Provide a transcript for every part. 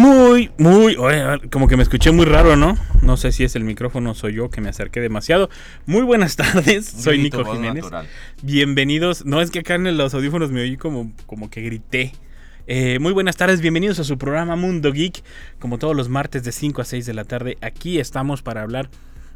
Muy, muy, como que me escuché muy raro, ¿no? No sé si es el micrófono, soy yo que me acerqué demasiado. Muy buenas tardes, soy Nico Jiménez. natural. Bienvenidos. No es que acá en los audífonos me oí como, como que grité. Eh, muy buenas tardes, bienvenidos a su programa Mundo Geek. Como todos los martes de 5 a 6 de la tarde, aquí estamos para hablar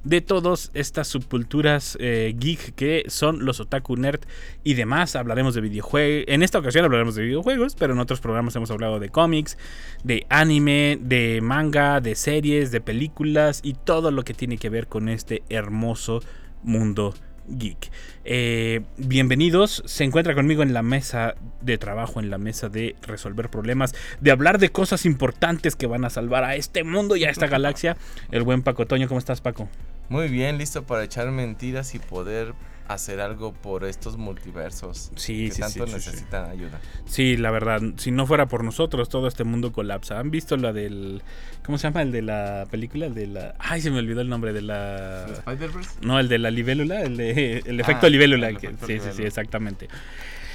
de todas estas subculturas eh, geek que son los otaku nerd y demás. Hablaremos de videojuegos. En esta ocasión hablaremos de videojuegos, pero en otros programas hemos hablado de cómics, de anime, de manga, de series, de películas y todo lo que tiene que ver con este hermoso mundo geek. Eh, bienvenidos, se encuentra conmigo en la mesa de trabajo, en la mesa de resolver problemas, de hablar de cosas importantes que van a salvar a este mundo y a esta galaxia. El buen Paco Toño, ¿cómo estás Paco? Muy bien, listo para echar mentiras y poder hacer algo por estos multiversos Sí, que sí, tanto sí, sí, sí. necesitan ayuda. Sí, la verdad, si no fuera por nosotros, todo este mundo colapsa. ¿Han visto la del. ¿Cómo se llama? El de la película? El de la. Ay, se me olvidó el nombre de la. ¿Spider-Verse? No, el de la libélula, el, de, el efecto Ah, libélula. el que- efecto sí, sí, sí, exactamente.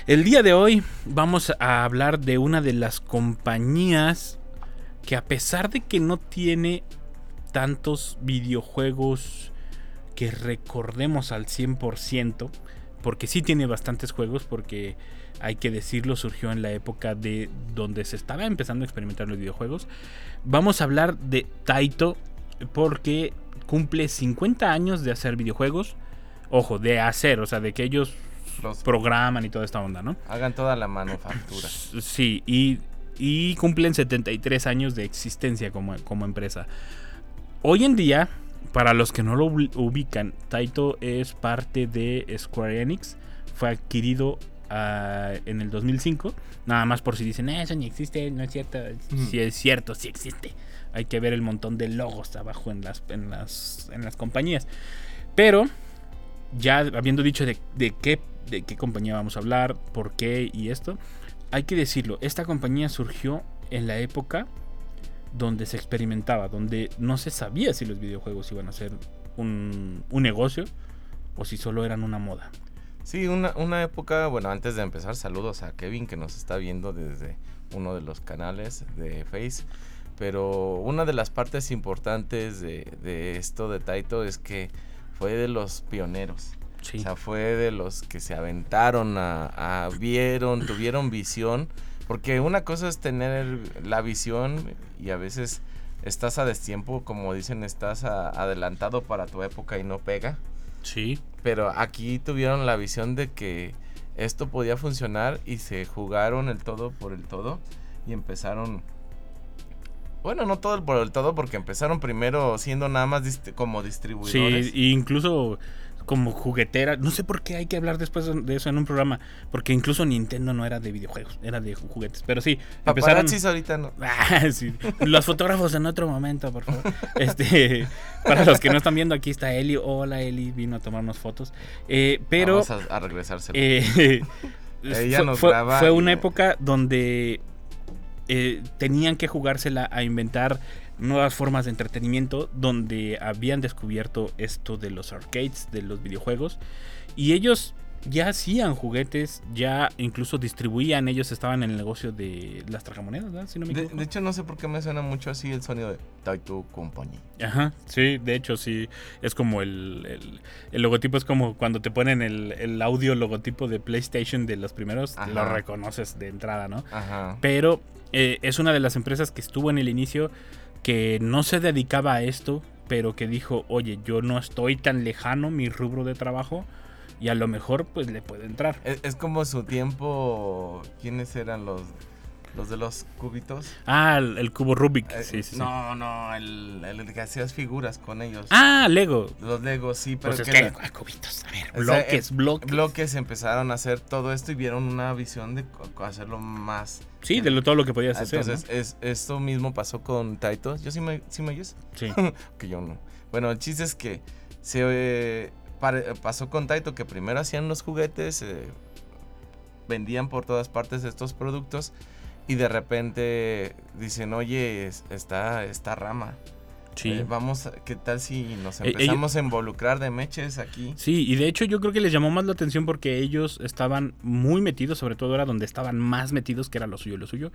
El día de hoy vamos a hablar de una de las compañías que a pesar de que no tiene tantos videojuegos que recordemos al 100%, porque sí tiene bastantes juegos, porque hay que decirlo, surgió en la época de donde se estaba empezando a experimentar los videojuegos. Vamos a hablar de Taito porque cumple 50 años de hacer videojuegos. Ojo, de hacer, o sea, de que ellos Los programan y toda esta onda, ¿no? hagan toda la manufactura. Sí, y, y cumplen 73 años de existencia como, como empresa. Hoy en día, para los que no lo ubi- ubican, Taito es parte de Square Enix. Fue adquirido ah, en el 2005. Nada más por si dicen, "Eh, eso ni existe, no es cierto. Sí es cierto, sí existe. Hay que ver el montón de logos abajo en las, en las, en las compañías. Pero, ya habiendo dicho de, de qué, de qué compañía vamos a hablar, por qué y esto, hay que decirlo, esta compañía surgió en la época donde se experimentaba, donde no se sabía si los videojuegos iban a ser un, un negocio o si solo eran una moda. Sí, una, una época, bueno, antes de empezar, saludos a Kevin que nos está viendo desde uno de los canales de Face. Pero una de las partes importantes de, de esto de Taito es que fue de los pioneros. Sí, O sea, fue de los que se aventaron a, a- vieron, tuvieron visión. Porque una cosa es tener la visión y a veces estás a destiempo, como dicen, estás a- adelantado para tu época y no pega. sí, Pero aquí tuvieron la visión de que esto podía funcionar y se jugaron el todo por el todo y empezaron... Bueno, no todo el por el todo porque empezaron primero siendo nada más dist- como sí, distribuidores. e incluso como juguetera, no sé por qué hay que hablar después de eso en un programa, porque incluso Nintendo no era de videojuegos, era de juguetes, pero sí, empezaron... Ahorita no. Ah, sí. Los fotógrafos en otro momento, por favor. Este, para los que no están viendo, aquí está Eli. Hola, Eli, vino a tomarnos fotos. Eh, pero Vamos a, a regresárselo. eh, Ella nos fue- graba fue y una época donde eh, tenían que jugársela a inventar nuevas formas de entretenimiento, donde habían descubierto esto de los arcades, de los videojuegos, y ellos ya hacían juguetes, ya incluso distribuían, ellos estaban en el negocio de las tragamonedas, ¿verdad? Si no me de, de hecho, no sé por qué me suena mucho así el sonido de Taito Company. Ajá, sí, de hecho sí, es como el, el, el logotipo, es como cuando te ponen el, el audio logotipo de PlayStation de los primeros, Ajá. lo reconoces de entrada, ¿no? Ajá. Pero eh, es una de las empresas que estuvo en el inicio que no se dedicaba a esto, pero que dijo, oye, yo no estoy tan lejano mi rubro de trabajo y a lo mejor pues le puede entrar. Es, es como su tiempo. ¿Quiénes eran los Los de los cubitos. Ah, el, el cubo Rubik. Eh, sí, sí, sí. no, no, el, el que hacías figuras con ellos. Ah, Lego. Los Legos, sí, pero Pues es que que, la- cubitos. A ver, sea, bloques, eh, bloques. bloques empezaron a hacer todo esto y vieron una visión de hacerlo más. Sí, de lo, todo lo que podías hacer. Entonces, es, esto mismo pasó con Taito. Yo sí me, sí me oyes. Sí. que yo no. Bueno, el chiste es que se eh, pare- pasó con Taito que primero hacían los juguetes, eh, vendían por todas partes estos productos y de repente dicen, oye, es- está esta rama. Sí. eh, vamos, a- ¿qué tal si nos Eh, ellos- empezamos a involucrar de meches aquí? Sí, y de hecho yo creo que les llamó más la atención porque ellos estaban muy metidos, sobre todo era donde estaban más metidos, que era lo suyo. Lo suyo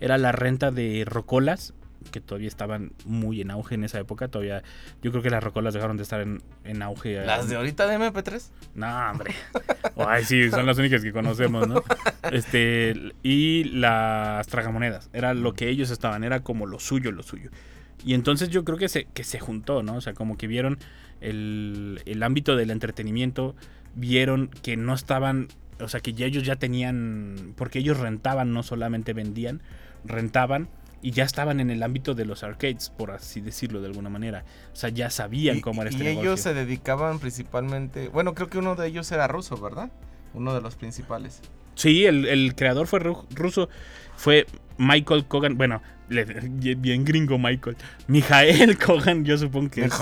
era la renta de rocolas, que todavía estaban muy en auge en esa época. Todavía, yo creo que las rocolas dejaron de estar en, en auge. Las de ahorita de MP3. No, hombre. Ay, sí, son las únicas que conocemos, ¿no? Este, y las tragamonedas. Era lo que ellos estaban, era como lo suyo, lo suyo. Y entonces yo creo que se, que se juntó, ¿no? O sea, como que vieron el, el ámbito del entretenimiento, vieron que no estaban, o sea, que ya ellos ya tenían, porque ellos rentaban, no solamente vendían, rentaban. Y ya estaban en el ámbito de los arcades, por así decirlo de alguna manera. O sea, ya sabían Y, cómo era y este ellos se dedicaban principalmente, bueno, creo que uno de ellos era ruso, ¿verdad? Uno de los principales. Sí, el, el creador fue ru- ruso. Fue Michael Kogan. Bueno, bien gringo Michael. Mijael Kogan, yo supongo que es.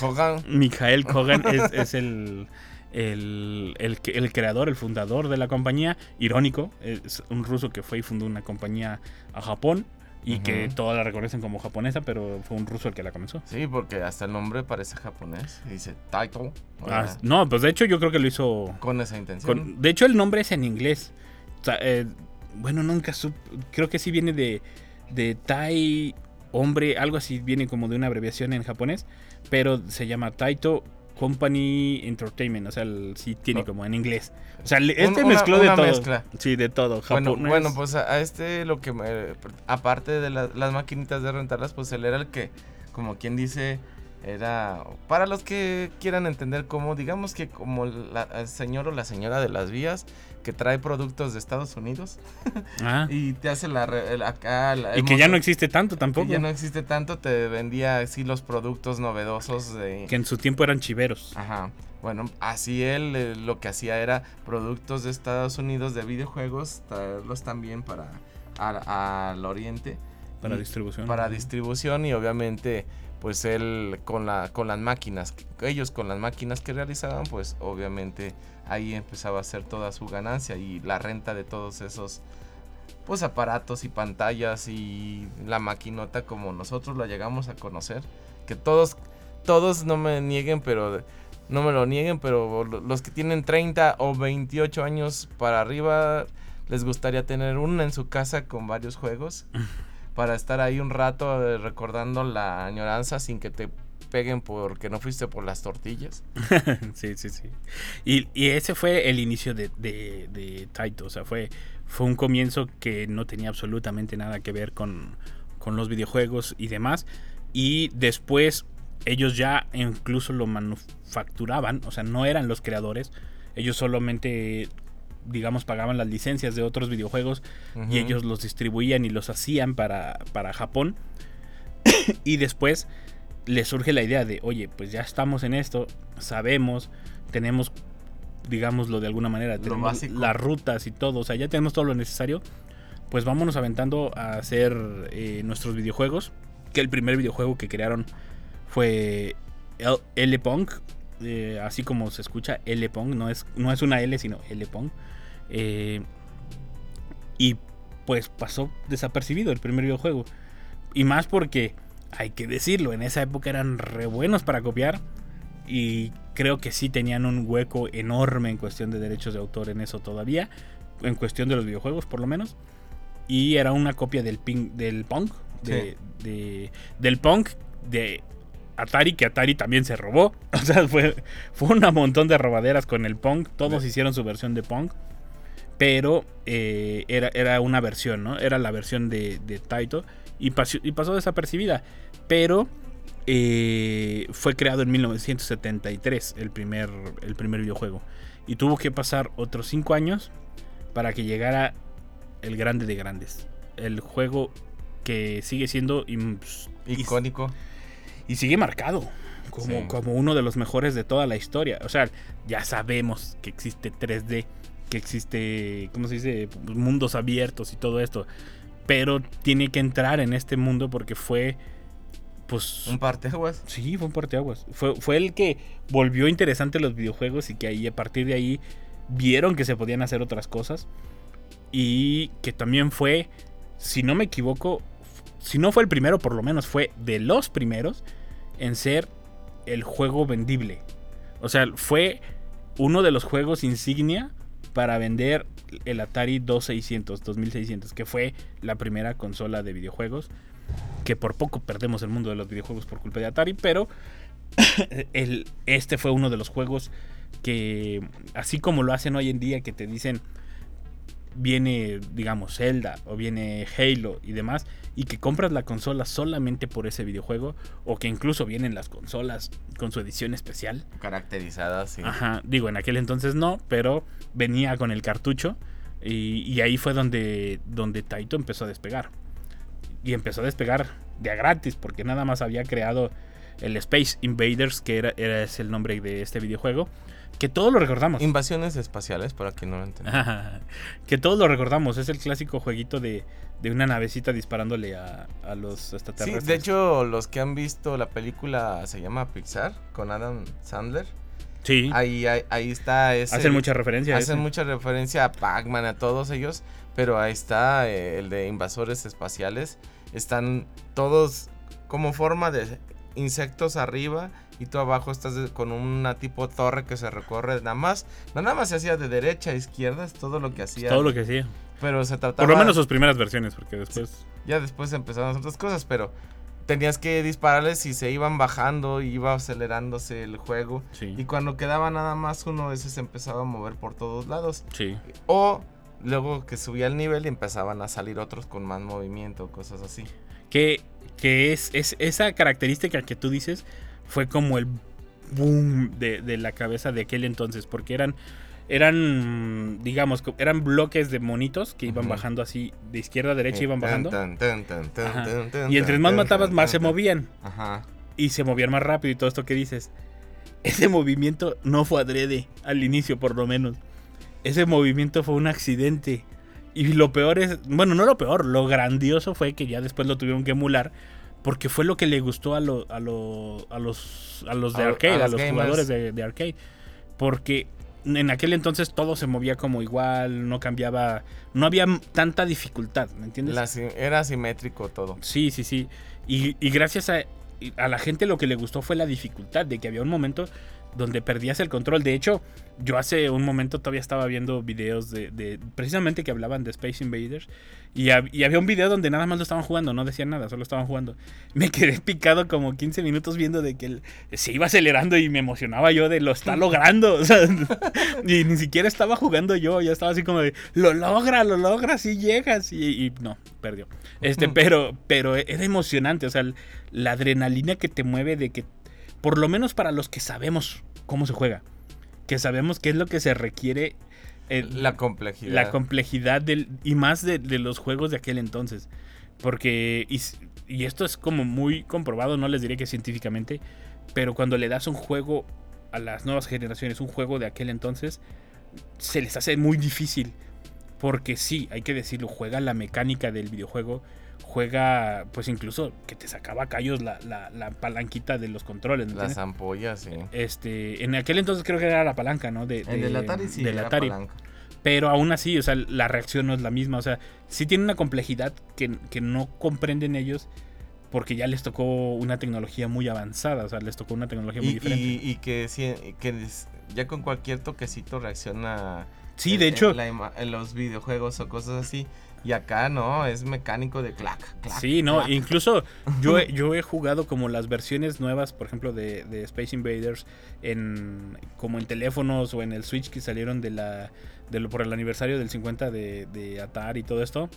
Hogan. Mijael Kogan es, es el, el, el creador, el fundador de la compañía. Irónico, es un ruso que fue y fundó una compañía a Japón. Y que Ujú. todas la reconocen como japonesa, pero fue un ruso el que la comenzó. Sí, porque hasta el nombre parece japonés. Dice Taito. Ah, no, pues de hecho yo creo que lo hizo con esa intención. Con- de hecho, el nombre es en inglés. Eh, bueno, nunca sup- Creo que sí viene de, de Tai Hombre, algo así viene como de una abreviación en japonés. Pero se llama Taito Company Entertainment. O sea, el- sí tiene No. como en inglés. O sea, este una- mezcló de todo. mezcla. Sí, de todo. Bueno, bueno, pues a, a este lo que me, aparte de la- las maquinitas de rentarlas, pues él era el que, como quien dice, era para los que quieran entender cómo, digamos que como la- el señor o la señora de las vías que trae productos de Estados Unidos Ah, y te hace la, el- acá la- y que ya no existe tanto que tampoco. ya no existe tanto, te vendía así los productos novedosos de Que en su tiempo eran chiveros. Ajá. Bueno, así él eh, lo que hacía era productos de Estados Unidos de videojuegos, traerlos también para al oriente. Para distribución. Para distribución y obviamente pues él con, la, con las máquinas, ellos con las máquinas que realizaban pues obviamente ahí empezaba a hacer toda su ganancia y la renta de todos esos pues aparatos y pantallas y la maquinota como nosotros la llegamos a conocer. Que todos todos no me nieguen pero no me lo nieguen pero lo- los que tienen 30 o 28 años para arriba les gustaría tener una en su casa con varios juegos para estar ahí un rato eh, recordando la añoranza sin que te peguen porque no fuiste por las tortillas. sí, sí, sí. Y, y ese fue el inicio de, de, de Taito. O sea, fue, fue un comienzo que no tenía absolutamente nada que ver con, con los videojuegos y demás. Y después ellos ya incluso lo manufacturaban. O sea, no eran los creadores. Ellos solamente, digamos, pagaban las licencias de otros videojuegos y ellos los distribuían y los hacían para, para Japón. y después les surge la idea de, oye, pues ya estamos en esto, sabemos, tenemos, digámoslo de alguna manera, tenemos las rutas y todo, o sea, ya tenemos todo lo necesario, pues vámonos aventando a hacer eh, nuestros videojuegos. Que el primer videojuego que crearon fue L- L-Pong, eh, así como se escucha L-Pong, no es, no es una L, sino L-Pong. Eh, y pues pasó desapercibido el primer videojuego. Y más porque, hay que decirlo, en esa época eran re buenos para copiar. Y creo que sí tenían un hueco enorme en cuestión de derechos de autor en eso todavía. En cuestión de los videojuegos, por lo menos. Y era una copia del, ping, del Pong. De, de- del Pong de Atari, que Atari también se robó. O sea, fue, fue un montón de robaderas con el Pong. Todos hicieron su versión de Pong. Pero eh, era, era una versión, ¿no? Era la versión de, de Taito. Y pasó, y pasó desapercibida. Pero eh, fue creado en 1973 el primer, el primer videojuego. Y tuvo que pasar otros 5 años para que llegara el grande de grandes. el juego que sigue siendo y- Icónico. y sigue marcado como, Sí. como uno de los mejores de toda la historia. O sea, ya sabemos que existe 3D, que existe, ¿cómo se dice? Mundos abiertos y todo esto. Pero tiene que entrar en este mundo porque fue, pues... Un parteaguas. Sí, fue un parteaguas. Fue, fue el que volvió interesante los videojuegos y que ahí, a partir de ahí, vieron que se podían hacer otras cosas. Y que también fue, si no me equivoco, si no fue el primero, por lo menos fue de los primeros en ser el juego vendible. O sea, fue uno de los juegos insignia para vender el Atari 2600, 2600, que fue la primera consola de videojuegos. Que por poco perdemos el mundo de los videojuegos por culpa de Atari, pero el, este fue uno de los juegos que, así como lo hacen hoy en día, que te dicen viene, digamos, Zelda o viene Halo y demás, y que compras la consola solamente por ese videojuego, o que incluso vienen las consolas con su edición especial. Caracterizadas, sí. Ajá, digo, en aquel entonces no, pero venía con el cartucho y, y ahí fue donde, donde Taito empezó a despegar. Y empezó a despegar de a gratis, porque nada más había creado el Space Invaders, que era, era es el nombre de este videojuego, que todos lo recordamos. Invasiones espaciales, para quien no lo entienda. que todos lo recordamos, es el clásico jueguito de, de una navecita disparándole a, a los Sí, extraterrestres. de hecho, los que han visto la película se llama Pixar, con Adam Sandler. sí, Ahí, ahí, ahí está ese... hacen mucha referencia a Hacen ese. mucha referencia a Pac-Man, a todos ellos, pero ahí está eh, el de invasores espaciales. Están todos como forma de insectos arriba y tú abajo estás con una tipo torre que se recorre nada más. no Nada más se hacía de derecha a izquierda, es todo lo que hacía. Todo lo que hacía. Pero se trataba... Por lo menos sus primeras versiones, porque después... Ya después empezaron otras cosas, pero tenías que dispararles y se iban bajando iba acelerándose el juego. Sí, Y cuando quedaba nada más uno, ese se empezaba a mover por todos lados. sí. O luego que subía el nivel y empezaban a salir otros con más movimiento, cosas así. Que, que es, es esa característica que tú dices fue como el boom de, de la cabeza de aquel entonces, porque eran, eran, digamos, eran bloques de monitos que iban bajando así, de izquierda a derecha iban bajando. Tan, tan, tan, Y entre más matabas, más se movían. Ajá. Y se movían más rápido y todo esto que dices. Ese movimiento no fue adrede, al inicio por lo menos. Ese movimiento fue un accidente. Y lo peor es, bueno, no lo peor, lo grandioso fue que ya después lo tuvieron que emular. Porque fue lo que le gustó a, lo- a, lo- a los, a los de A- arcade, a, los gamers. jugadores de, de arcade. Porque en aquel entonces todo se movía como igual, no cambiaba, no había tanta dificultad, ¿me entiendes? La era simétrico todo. Sí, sí, sí. Y, y gracias a, a la gente lo que le gustó fue la dificultad, de que había un momento donde perdías el control. De hecho, yo hace un momento todavía estaba viendo videos de, de- precisamente que hablaban de Space Invaders. Y, hab- y había un video donde nada más lo estaban jugando, no decían nada, solo estaban jugando. Me quedé picado como 15 minutos viendo de que él se iba acelerando y me emocionaba yo de lo está logrando. o sea, y ni siquiera estaba jugando yo, ya estaba así como de lo logra, lo logra, si llegas. Y, y no, perdió. Este, pero, pero era emocionante, o sea, la adrenalina que te mueve de que, por lo menos para los que sabemos cómo se juega, que sabemos qué es lo que se requiere, eh, La complejidad. la complejidad del, y más de, de los juegos de aquel entonces. Porque, y esto es como muy comprobado, no les diré que científicamente, pero cuando le das un juego a las nuevas generaciones, un juego de aquel entonces, se les hace muy difícil. Porque sí, hay que decirlo, juega la mecánica del videojuego, juega, pues incluso que te sacaba callos la, la- la palanquita de los controles. ¿me Las entiendes? ampollas, sí. Este, en aquel entonces creo que era la palanca, ¿no? De, El de- del Atari sí, del era Atari. palanca. Pero aún así, o sea, la reacción no es la misma. O sea, sí tiene una complejidad que, que no comprenden ellos porque ya les tocó una tecnología muy avanzada. O sea, les tocó una tecnología muy Y, diferente. y- y que, sí- que ya con cualquier toquecito reacciona. sí, en- de en hecho, la en los videojuegos o cosas así. Y acá no, es mecánico de clac, clac. sí, no, clac. incluso yo he, yo he jugado como las versiones nuevas, por ejemplo, de, de Space Invaders, en como en teléfonos o en el Switch que salieron de la de lo- por el aniversario del 50 de, de Atari y todo esto.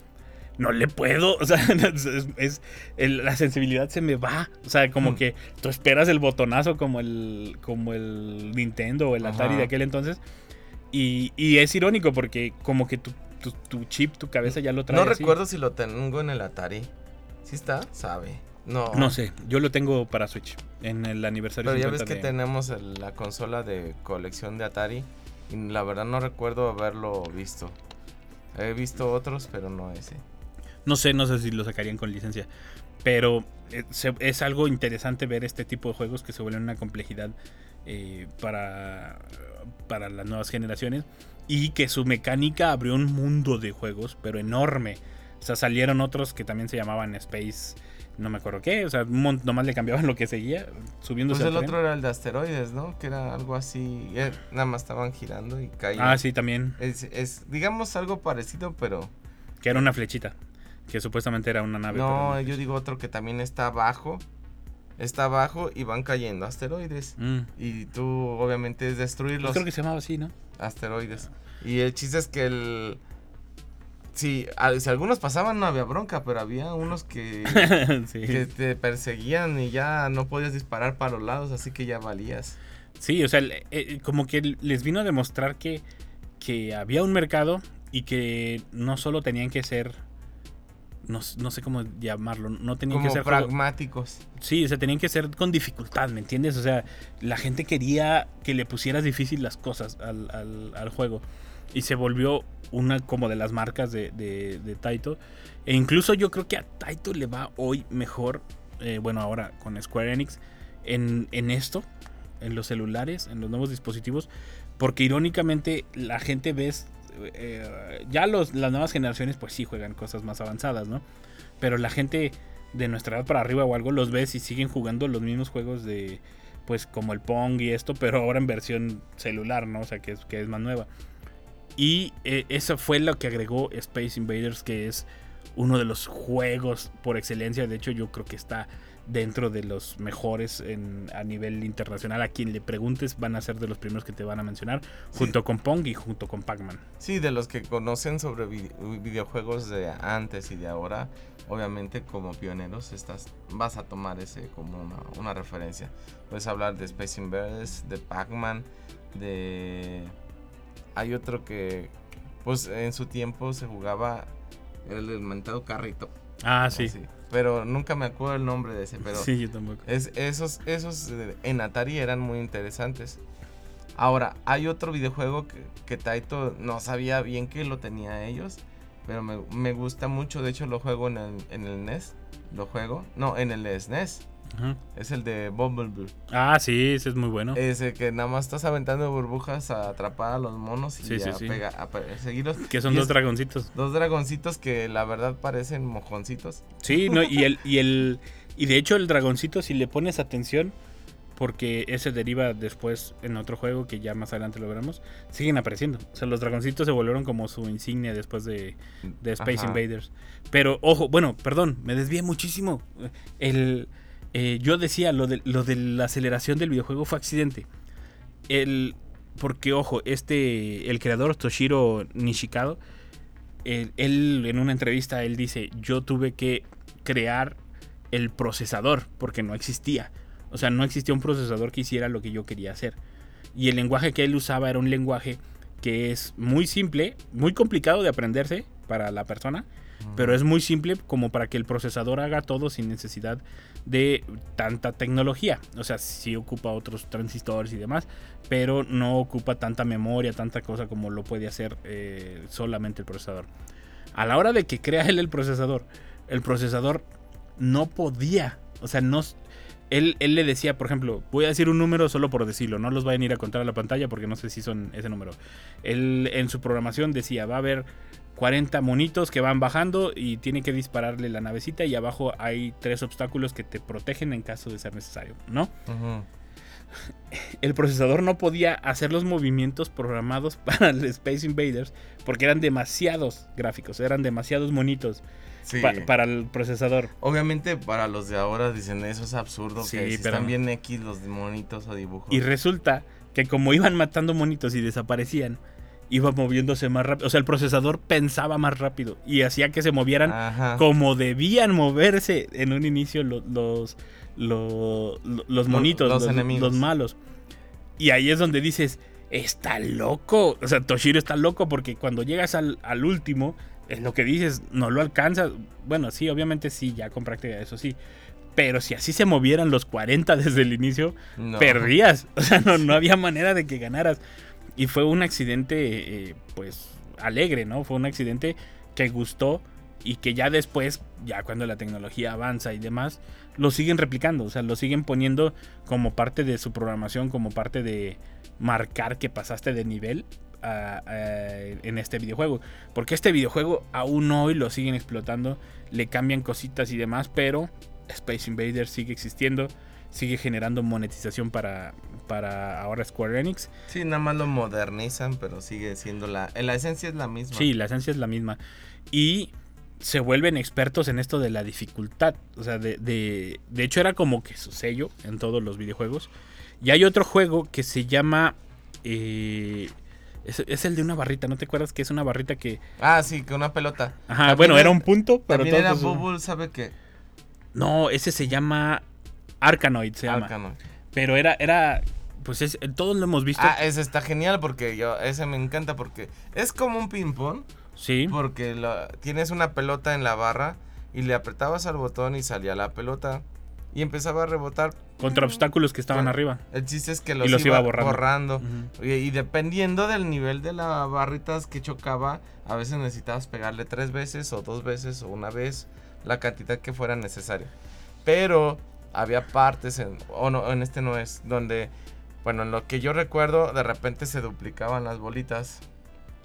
No le puedo, o sea, es, es- el- la sensibilidad se me va, o sea, como que tú esperas el botonazo como el como el Nintendo o el Atari Ajá. de aquel entonces y, y es irónico porque como que tú tu, tu chip, tu cabeza ya lo trae. No así. recuerdo si lo tengo en el Atari. ¿Sí está? Sabe. No. No sé, yo lo tengo para Switch en el aniversario. Pero ya ves 50 que de- tenemos la consola de colección de Atari. Y la verdad no recuerdo haberlo visto. He visto otros, pero no ese. No sé, no sé si lo sacarían con licencia. Pero eh, es algo interesante ver este tipo de juegos que se vuelven una complejidad eh, para, para las nuevas generaciones. Y que su mecánica abrió un mundo de juegos, pero enorme. O sea, salieron otros que también se llamaban Space, no me acuerdo qué. O sea, nomás le cambiaban lo que seguía, subiéndose Pues al el tren. otro era el de asteroides, ¿no? Que era algo así. eh, nada más estaban girando y caían. Ah, sí, también. Es, es, digamos, algo parecido, pero. Que era una flechita. Que supuestamente era una nave. No, yo digo otro que también está abajo. Está abajo y van cayendo asteroides. Mm. Y tú, obviamente, es Pues destruirlos. creo que se llamaba así, ¿no? Asteroides. Y el chiste es que el. Sí, a- si algunos pasaban no había bronca, pero había unos que, sí. que te perseguían y ya no podías disparar para los lados, así que ya valías. Sí, o sea, eh, como que les vino a demostrar que, que había un mercado y que no solo tenían que ser, no, no sé cómo llamarlo, no tenían Como que ser... pragmáticos. sí, o sea, tenían que ser con dificultad, ¿me entiendes? O sea, la gente quería que le pusieras difícil las cosas al, al- al juego. Y se volvió una como de las marcas de, de, de Taito. E incluso yo creo que a Taito le va hoy mejor, eh, bueno, ahora con Square Enix, en, en esto, en los celulares, en los nuevos dispositivos, porque irónicamente la gente ves, eh, ya las nuevas generaciones pues sí juegan cosas más avanzadas, ¿no? Pero la gente de nuestra edad para arriba o algo los ves y siguen jugando los mismos juegos de, pues como el Pong y esto, pero ahora en versión celular, ¿no? O sea, que es, que es más nueva. Y eh, eso fue lo que agregó Space Invaders, que es uno de los juegos por excelencia. De hecho, yo creo que está dentro de los mejores en- a nivel internacional. A quien le preguntes van a ser de los primeros que te van a mencionar, junto con Pong y junto con Pac-Man. Sí, de los que conocen sobre vi- videojuegos de antes y de ahora, obviamente como pioneros estás, vas a tomar ese como una, una referencia. Puedes hablar de Space Invaders, de Pac-Man, de... Hay otro que, pues en su tiempo se jugaba el mentado carrito. Ah, sí. así. Pero nunca me acuerdo el nombre de ese, pero... Sí, yo tampoco. Es, esos, esos eh, en Atari eran muy interesantes. Ahora, hay otro videojuego que, que Taito no sabía bien que lo tenía ellos, pero me, me gusta mucho. De hecho, lo juego en el, en el NES. Lo juego. No, en el SNES. Ajá. Es el de Bumblebee. Ah, sí, ese es muy bueno. Ese que nada más estás aventando burbujas a atrapar a los monos y Sí, sí, a, sí. pega- a perseguirlos. Que son y dos es- dragoncitos. Dos dragoncitos que la verdad parecen mojoncitos. Sí, no, y el, y el. Y de hecho, el dragoncito, si le pones atención, porque ese deriva después en otro juego que ya más adelante lo veremos, siguen apareciendo. O sea, los dragoncitos se volvieron como su insignia después de, de Space Ajá. Invaders. Pero, ojo, bueno, perdón, me desvié muchísimo. El, eh, yo decía, lo de, la aceleración del videojuego fue accidente. El, porque, ojo, este, el creador Toshiro Nishikado, él, él, en una entrevista, él dice, yo tuve que crear el procesador porque no existía. O sea, no existía un procesador que hiciera lo que yo quería hacer. Y el lenguaje que él usaba era un lenguaje que es muy simple, muy complicado de aprenderse para la persona, pero es muy simple como para que el procesador haga todo sin necesidad de tanta tecnología. O sea, sí ocupa otros transistores y demás, pero no ocupa tanta memoria, tanta cosa como lo puede hacer eh, solamente el procesador. A la hora de que crea él el procesador, el procesador no podía, o sea, no... Él, él le decía, por ejemplo, voy a decir un número solo por decirlo, no los vayan a ir a contar a la pantalla porque no sé si son ese número. Él en su programación decía, va a haber 40 monitos que van bajando y tiene que dispararle la navecita y abajo hay tres obstáculos que te protegen en caso de ser necesario, ¿no? Ujú. El procesador no podía hacer los movimientos programados para el Space Invaders porque eran demasiados gráficos, eran demasiados monitos Sí. pa- para el procesador. Obviamente para los de ahora dicen eso es absurdo, Sí, que si pero- están bien X los monitos o dibujos. Y resulta que como iban matando monitos y desaparecían, iba moviéndose más rápido. O sea, el procesador pensaba más rápido y hacía que se movieran Ajá. como debían moverse en un inicio lo- los, lo- lo- los Lo- monitos, los los, enemigos. los malos. Y ahí es donde dices, está loco. O sea, Toshiro está loco porque cuando llegas al, al último, es lo que dices, no lo alcanzas. Bueno, sí, obviamente sí, ya con práctica, eso sí. Pero si así se movieran los 40 desde el inicio, No. perdías. O sea, no, no había manera de que ganaras. Y fue un accidente, eh, pues, alegre, ¿no? Fue un accidente que gustó y que ya después, ya cuando la tecnología avanza y demás, lo siguen replicando. O sea, lo siguen poniendo como parte de su programación, como parte de marcar que pasaste de nivel en este videojuego. Porque este videojuego aún hoy lo siguen explotando, le cambian cositas y demás, pero Space Invaders sigue existiendo, sigue generando monetización para, para ahora Square Enix. Sí, nada más lo modernizan, pero sigue siendo la... La esencia es la misma. Sí, la esencia es la misma. Y se vuelven expertos en esto de la dificultad. O sea, de, de, de hecho era como que su sello en todos los videojuegos. Y hay otro juego que se llama... eh, es, es el de una barrita, ¿no te acuerdas que es una barrita que... Ah, sí, que una pelota. Ajá, También bueno, era- un punto, pero También era Bubble, ¿sabe qué? No, ese se llama Arkanoid, se llama. Arcano. Pero era, era, pues es, todos lo hemos visto. Ah, ese está genial porque yo, ese me encanta porque es como un ping-pong. sí. Porque lo- tienes una pelota en la barra y le apretabas al botón y salía la pelota y empezaba a rebotar. Contra obstáculos que estaban arriba. El chiste es que los, iba iba, borrando. y, y dependiendo del nivel de la barritas que chocaba, a veces necesitabas pegarle tres veces o dos veces o una vez la cantidad que fuera necesaria. Pero había partes, en, o no, en este no es, donde, bueno, en lo que yo recuerdo, de repente se duplicaban las bolitas.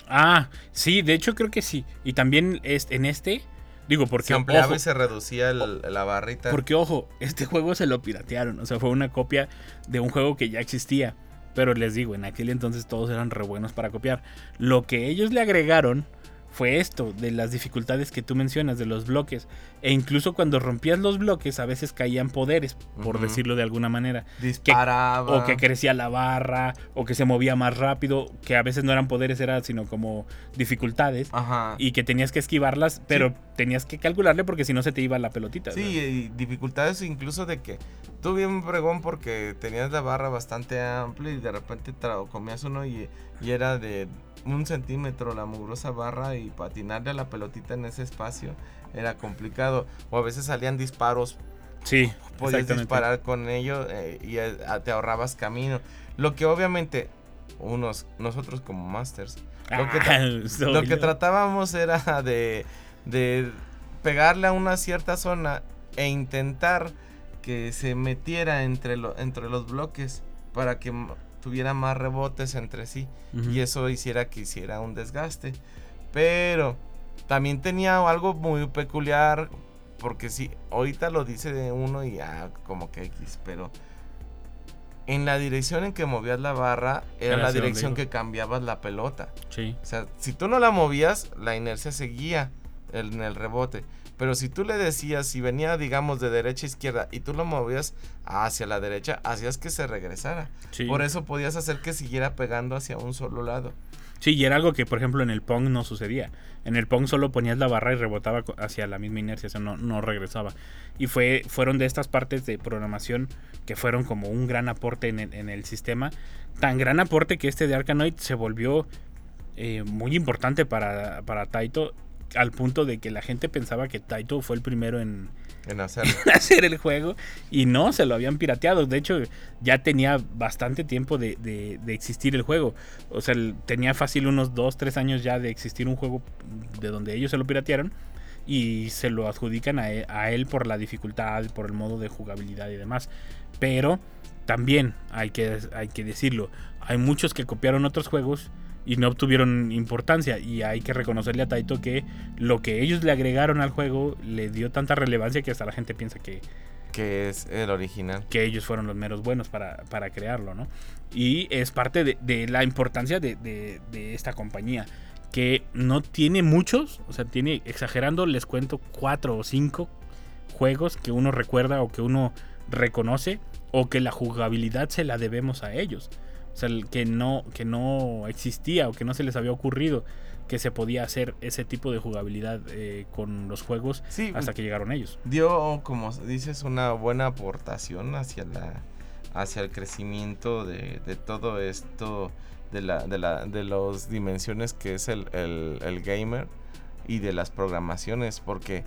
Ah, sí, de hecho creo que sí. Y también es, en este, digo, porque se ampliaba ojo, y se reducía el- la barrita. porque ojo, este juego se lo piratearon. O sea, fue una copia de un juego que ya existía. Pero les digo, en aquel entonces todos eran re buenos para copiar. Lo que ellos le agregaron fue esto, de las dificultades que tú mencionas, de los bloques. E incluso cuando rompías los bloques, a veces caían poderes, por decirlo de alguna manera. disparaba. O que crecía la barra, o que se movía más rápido, que a veces no eran poderes, era sino como dificultades. Ajá. Y que tenías que esquivarlas, pero tenías que calcularle porque si no se te iba la pelotita. Sí, y dificultades incluso de que tú bien bregón porque tenías la barra bastante amplia y de repente comías uno y, y era de un centímetro la mugrosa barra y patinarle a la pelotita en ese espacio era complicado. O a veces salían disparos, Sí, podías disparar con ello eh, y eh, te ahorrabas camino. Lo que obviamente unos, nosotros como masters, lo que, Ah, lo que tratábamos era de, de pegarle a una cierta zona e intentar que se metiera entre, lo- entre los bloques para que tuviera más rebotes entre sí y eso hiciera que hiciera un desgaste. Pero también tenía algo muy peculiar porque sí, ahorita lo dice de uno y ah, como que X, pero en la dirección en que movías la barra era Era la dirección que cambiabas la pelota. Sí. O sea, si tú no la movías, la inercia seguía en el rebote. Pero si tú le decías, si venía, digamos, de derecha a izquierda y tú lo movías hacia la derecha, hacías que se regresara. Sí. Por eso podías hacer que siguiera pegando hacia un solo lado. Sí, y era algo que, por ejemplo, en el Pong no sucedía. En el Pong solo ponías la barra y rebotaba hacia la misma inercia, o sea, no, no regresaba. Y fue, fueron de estas partes de programación que fueron como un gran aporte en el, en el sistema. Tan gran aporte que este de Arkanoid se volvió eh, muy importante para, para Taito, al punto de que la gente pensaba que Taito fue el primero en, En hacerlo. hacer el juego y no, se lo habían pirateado. De hecho, ya tenía bastante tiempo de, de- existir el juego. O sea, tenía fácil unos 2, 3 años ya de existir un juego de donde ellos se lo piratearon y se lo adjudican a él, a él por la dificultad, por el modo de jugabilidad y demás. Pero también hay que, hay que decirlo, hay muchos que copiaron otros juegos y no obtuvieron importancia y hay que reconocerle a Taito que lo que ellos le agregaron al juego le dio tanta relevancia que hasta la gente piensa que, que es el original. que ellos fueron los meros buenos para, para crearlo, ¿no? Y es parte de, de la importancia de, de- de esta compañía, que no tiene muchos, o sea, tiene, exagerando, les cuento cuatro o cinco juegos que uno recuerda o que uno reconoce, o que la jugabilidad se la debemos a ellos. O sea, que no, que no existía o que no se les había ocurrido que se podía hacer ese tipo de jugabilidad eh, con los juegos Sí, hasta que llegaron ellos. dio, como dices, una buena aportación hacia la hacia el crecimiento de, de todo esto de, la, de, la, de las dimensiones que es el, el, el gamer y de las programaciones, porque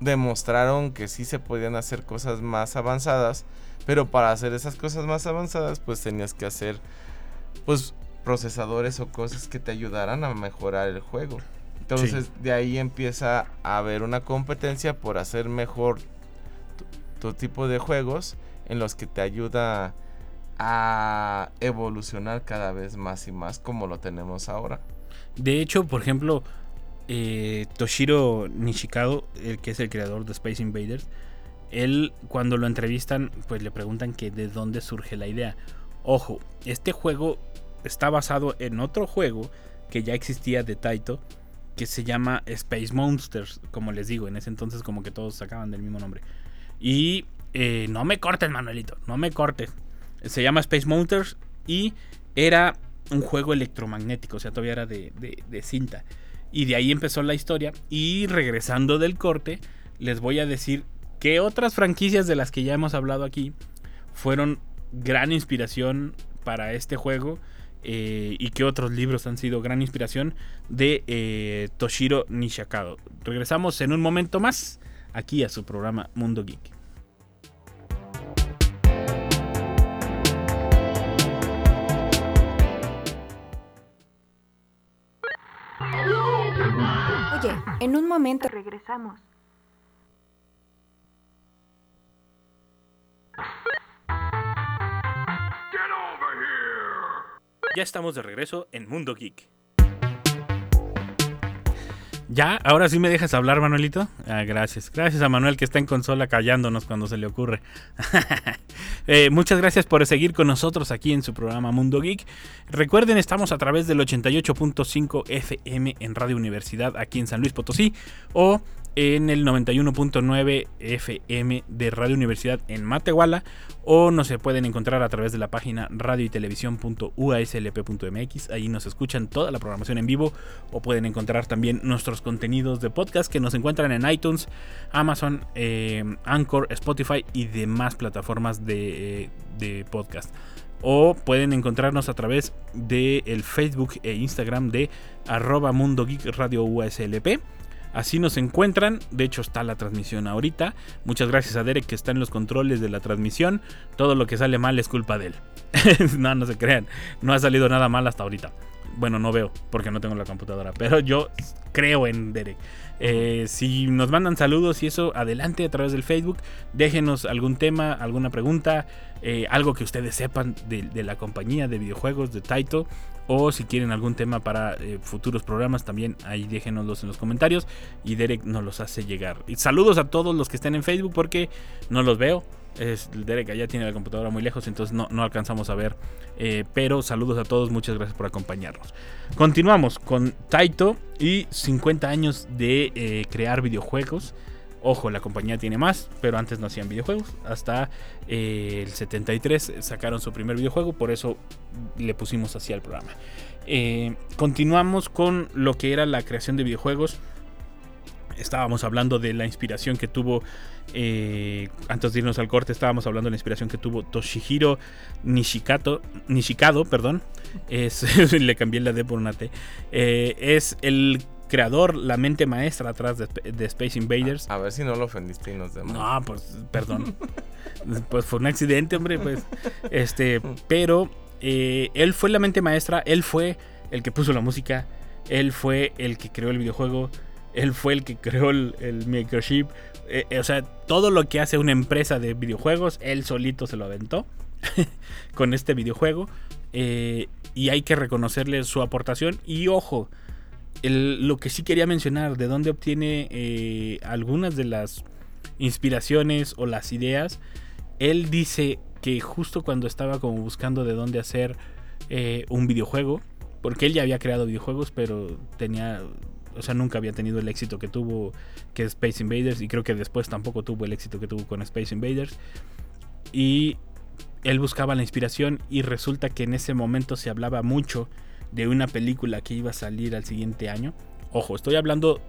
demostraron que sí se podían hacer cosas más avanzadas, pero para hacer esas cosas más avanzadas, pues tenías que hacer, pues, procesadores o cosas que te ayudaran a mejorar el juego. Entonces, de ahí empieza a haber una competencia por hacer mejor tu, tu tipo de juegos en los que te ayuda a evolucionar cada vez más y más como lo tenemos ahora. De hecho, por ejemplo, eh, Toshiro Nishikado, el que es el creador de Space Invaders, él cuando lo entrevistan, pues le preguntan que de dónde surge la idea. Ojo, este juego está basado en otro juego que ya existía de Taito, que se llama Space Monsters, como les digo, en ese entonces como que todos sacaban del mismo nombre. Y eh, no me cortes, Manuelito, no me cortes. Se llama Space Monsters y era un juego electromagnético, o sea, todavía era de, cinta. Y de ahí empezó la historia. Y regresando del corte, les voy a decir que otras franquicias de las que ya hemos hablado aquí fueron gran inspiración para este juego. Eh, y que otros libros han sido gran inspiración de eh, Toshiro Nishikado. Regresamos en un momento más aquí a su programa Mundo Geek. Oye, en un momento Regresamos. Ya estamos de regreso en Mundo Geek. Ya, ahora sí me dejas hablar, Manuelito. Ah, gracias. Gracias a Manuel que está en consola callándonos cuando se le ocurre. Eh, muchas gracias por seguir con nosotros aquí en su programa Mundo Geek. Recuerden, estamos a través del 88.5 FM en Radio Universidad aquí en San Luis Potosí o en el 91.9 FM de Radio Universidad en Matehuala o nos se pueden encontrar a través de la página radio y televisión.uaslp.mx. Ahí nos escuchan toda la programación en vivo o pueden encontrar también nuestros contenidos de podcast que nos encuentran en iTunes, Amazon, eh, Anchor, Spotify y demás plataformas de, eh, de podcast o pueden encontrarnos a través de el Facebook e Instagram de arroba Mundo Geek Radio USLP. Así nos encuentran. De hecho, está la transmisión ahorita. Muchas gracias a Derek que está en los controles de la transmisión. Todo lo que sale mal es culpa de él. no, no se crean. No ha salido nada mal hasta ahorita. Bueno, no veo porque no tengo la computadora. Pero yo creo en Derek. Eh, si nos mandan saludos y eso, adelante a través del Facebook. Déjenos algún tema, alguna pregunta, eh, algo que ustedes sepan de, de, la compañía de videojuegos de Taito. O si quieren algún tema para eh, futuros programas, también ahí déjenoslos en los comentarios y Derek nos los hace llegar. Y saludos a todos los que estén en Facebook porque no los veo. Es, Derek allá tiene la computadora muy lejos, entonces no, no alcanzamos a ver. Eh, pero saludos a todos, muchas gracias por acompañarnos. Continuamos con Taito y 50 años de eh, crear videojuegos. Ojo, la compañía tiene más, pero antes no hacían videojuegos. Hasta eh, el 73 sacaron su primer videojuego, por eso le pusimos así al programa. Eh, continuamos con lo que era la creación de videojuegos. Estábamos hablando de la inspiración que tuvo, eh, antes de irnos al corte, estábamos hablando de la inspiración que tuvo Toshihiro Nishikato, Nishikado, perdón. Le cambié la D por una T. es el creador, la mente maestra atrás de, de, Space Invaders. A, a ver si no lo ofendiste y nos demás. No, pues perdón. pues fue un accidente, hombre, pues. Este, pero eh, él fue la mente maestra, él fue el que puso la música, él fue el que creó el videojuego, él fue el que creó el, el microchip. Eh, o sea, todo lo que hace una empresa de videojuegos, él solito se lo aventó con este videojuego. Eh, y hay que reconocerle su aportación. Y ojo, el, lo que sí quería mencionar, de dónde obtiene eh, algunas de las inspiraciones o las ideas. Él dice que justo cuando estaba como buscando de dónde hacer eh, un videojuego, porque él ya había creado videojuegos, pero tenía, o sea, nunca había tenido el éxito que tuvo que Space Invaders, y creo que después tampoco tuvo el éxito que tuvo con Space Invaders. Y él buscaba la inspiración y resulta que en ese momento se hablaba mucho de una película que iba a salir al siguiente año. Ojo, estoy hablando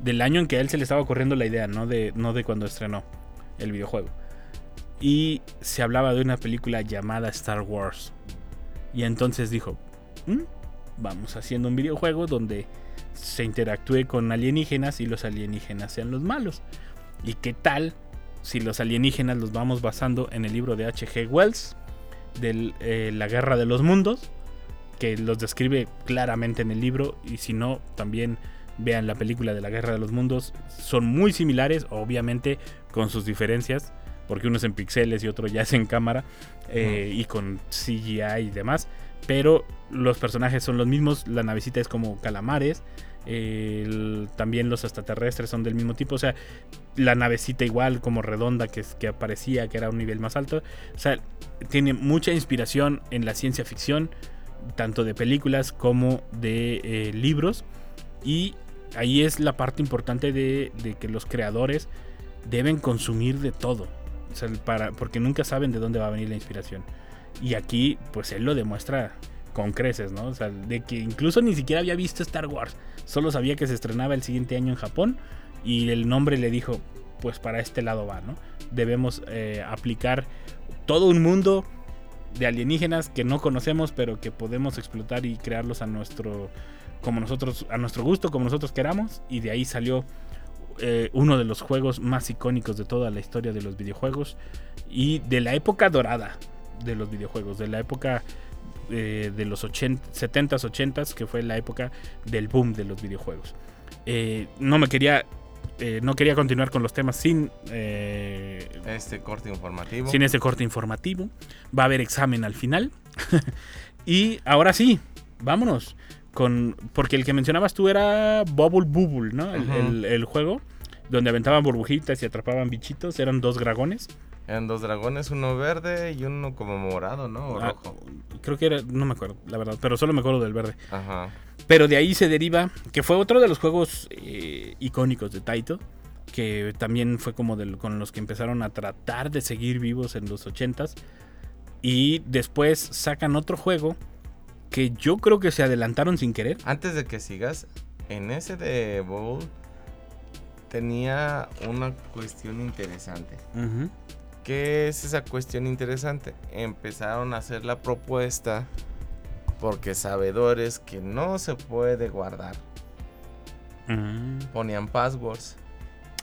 del año en que a él se le estaba ocurriendo la idea, no de, no de cuando estrenó el videojuego. Y se hablaba de una película llamada Star Wars. Y entonces dijo, "Mm, vamos haciendo un videojuego donde se interactúe con alienígenas y los alienígenas sean los malos. ¿Y qué tal si los alienígenas los vamos basando en el libro de H.G. Wells, de La Guerra de los Mundos, que los describe claramente en el libro, y si no, también vean la película de la Guerra de los Mundos, son muy similares, obviamente con sus diferencias, porque uno es en pixeles y otro ya es en cámara, eh, y con CGI y demás, pero los personajes son los mismos, la navecita es como calamares, el- también los extraterrestres son del mismo tipo, o sea, la navecita igual como redonda que, que aparecía, que era un nivel más alto, o sea, tiene mucha inspiración en la ciencia ficción, tanto de películas como de eh, libros, y ahí es la parte importante de, que los creadores deben consumir de todo, para, porque nunca saben de dónde va a venir la inspiración. Y aquí, pues él lo demuestra con creces, de que incluso ni siquiera había visto Star Wars, solo sabía que se estrenaba el siguiente año en Japón y el nombre le dijo, pues para este lado va, ¿no? Debemos eh, aplicar todo un mundo de alienígenas que no conocemos, pero que podemos explotar y crearlos a nuestro, como nosotros, a nuestro gusto, como nosotros queramos, y de ahí salió eh, uno de los juegos más icónicos de toda la historia de los videojuegos y de la época dorada de los videojuegos, de la época eh, de los 80, 70s, 80s, que fue la época del boom de los videojuegos. Eh, no me quería, eh, no quería continuar con los temas sin, eh, Este corte informativo. sin ese corte informativo. Va a haber examen al final. y ahora sí, vámonos. Con, porque el que mencionabas tú era Bubble Bubble, ¿no? El, Ujú. el- el juego donde aventaban burbujitas y atrapaban bichitos. Eran dos dragones. Eran dos dragones, uno verde y uno como morado, ¿no? O Ah, rojo. creo que era, no me acuerdo, la verdad, pero solo me acuerdo del verde. Ajá. Pero de ahí se deriva, que fue otro de los juegos eh, icónicos de Taito, que también fue como del- con los que empezaron a tratar de seguir vivos en los 80s. Y después sacan otro juego que yo creo que se adelantaron sin querer. Antes de que sigas, en ese de Bowl tenía una cuestión interesante. ¿Qué es esa cuestión interesante? Empezaron a hacer la propuesta porque sabedores que no se puede guardar. Mm. Ponían passwords.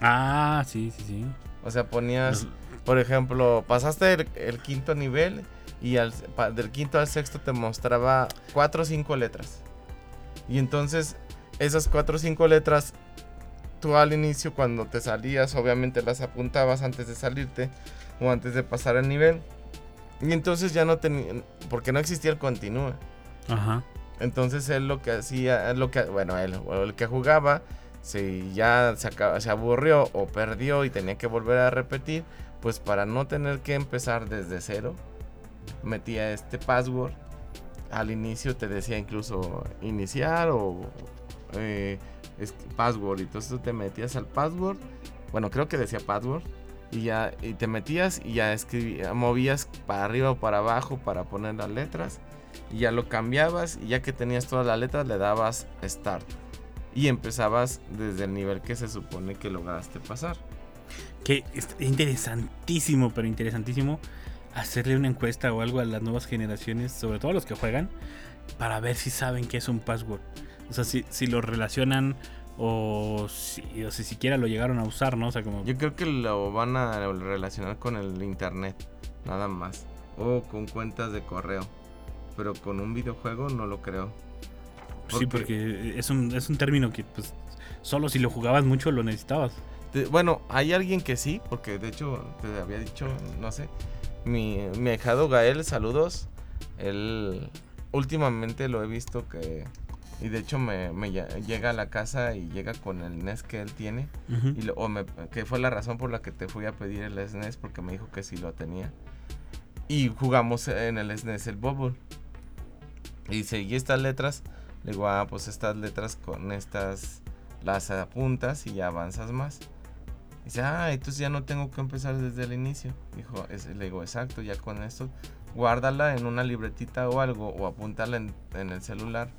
Ah, sí, sí, sí. O sea, ponías, por ejemplo, pasaste el, el quinto nivel y al- pa- del quinto al sexto te mostraba cuatro o cinco letras. Y entonces esas cuatro o cinco letras, tú al inicio cuando te salías, obviamente las apuntabas antes de salirte o antes de pasar el nivel. Y entonces ya no tenía, porque no existía el continúa. Ajá. Entonces él lo que hacía, lo que, bueno, él, el que jugaba, si ya se, acaba- se aburrió o perdió y tenía que volver a repetir, pues para no tener que empezar desde cero, metía este password. Al inicio te decía incluso iniciar o eh, es- password. Y entonces tú te metías al password. Bueno, creo que decía password. Y ya y te metías y ya escribía, movías para arriba o para abajo para poner las letras y ya lo cambiabas y ya que tenías todas las letras le dabas start y empezabas desde el nivel que se supone que lograste pasar. Que es interesantísimo, pero interesantísimo hacerle una encuesta o algo a las nuevas generaciones, sobre todo a los que juegan, para ver si saben qué es un password. O sea, si, si lo relacionan o si, o si siquiera lo llegaron a usar, ¿no? O sea, como... Yo creo que lo van a relacionar con el internet, nada más, o con cuentas de correo, pero con un videojuego no lo creo. Sí, porque es un, es un término que pues solo si lo jugabas mucho lo necesitabas. Bueno, hay alguien que sí, porque de hecho te había dicho, no sé, mi, mi Gael, saludos. Él últimamente lo he visto que, y de hecho me, me llega a la casa y llega con el NES que él tiene, Ujú. y lo- o me- que fue la razón por la que te fui a pedir el SNES, porque me dijo que sí lo tenía. Y jugamos en el SNES el Bubble. Y seguí estas letras. Le digo, ah, pues estas letras con estas las apuntas y ya avanzas más. Dice, ah, entonces ya no tengo que empezar desde el inicio. Dijo, es- le digo, exacto, ya con esto, guárdala en una libretita o algo, o apúntala en, en el celular,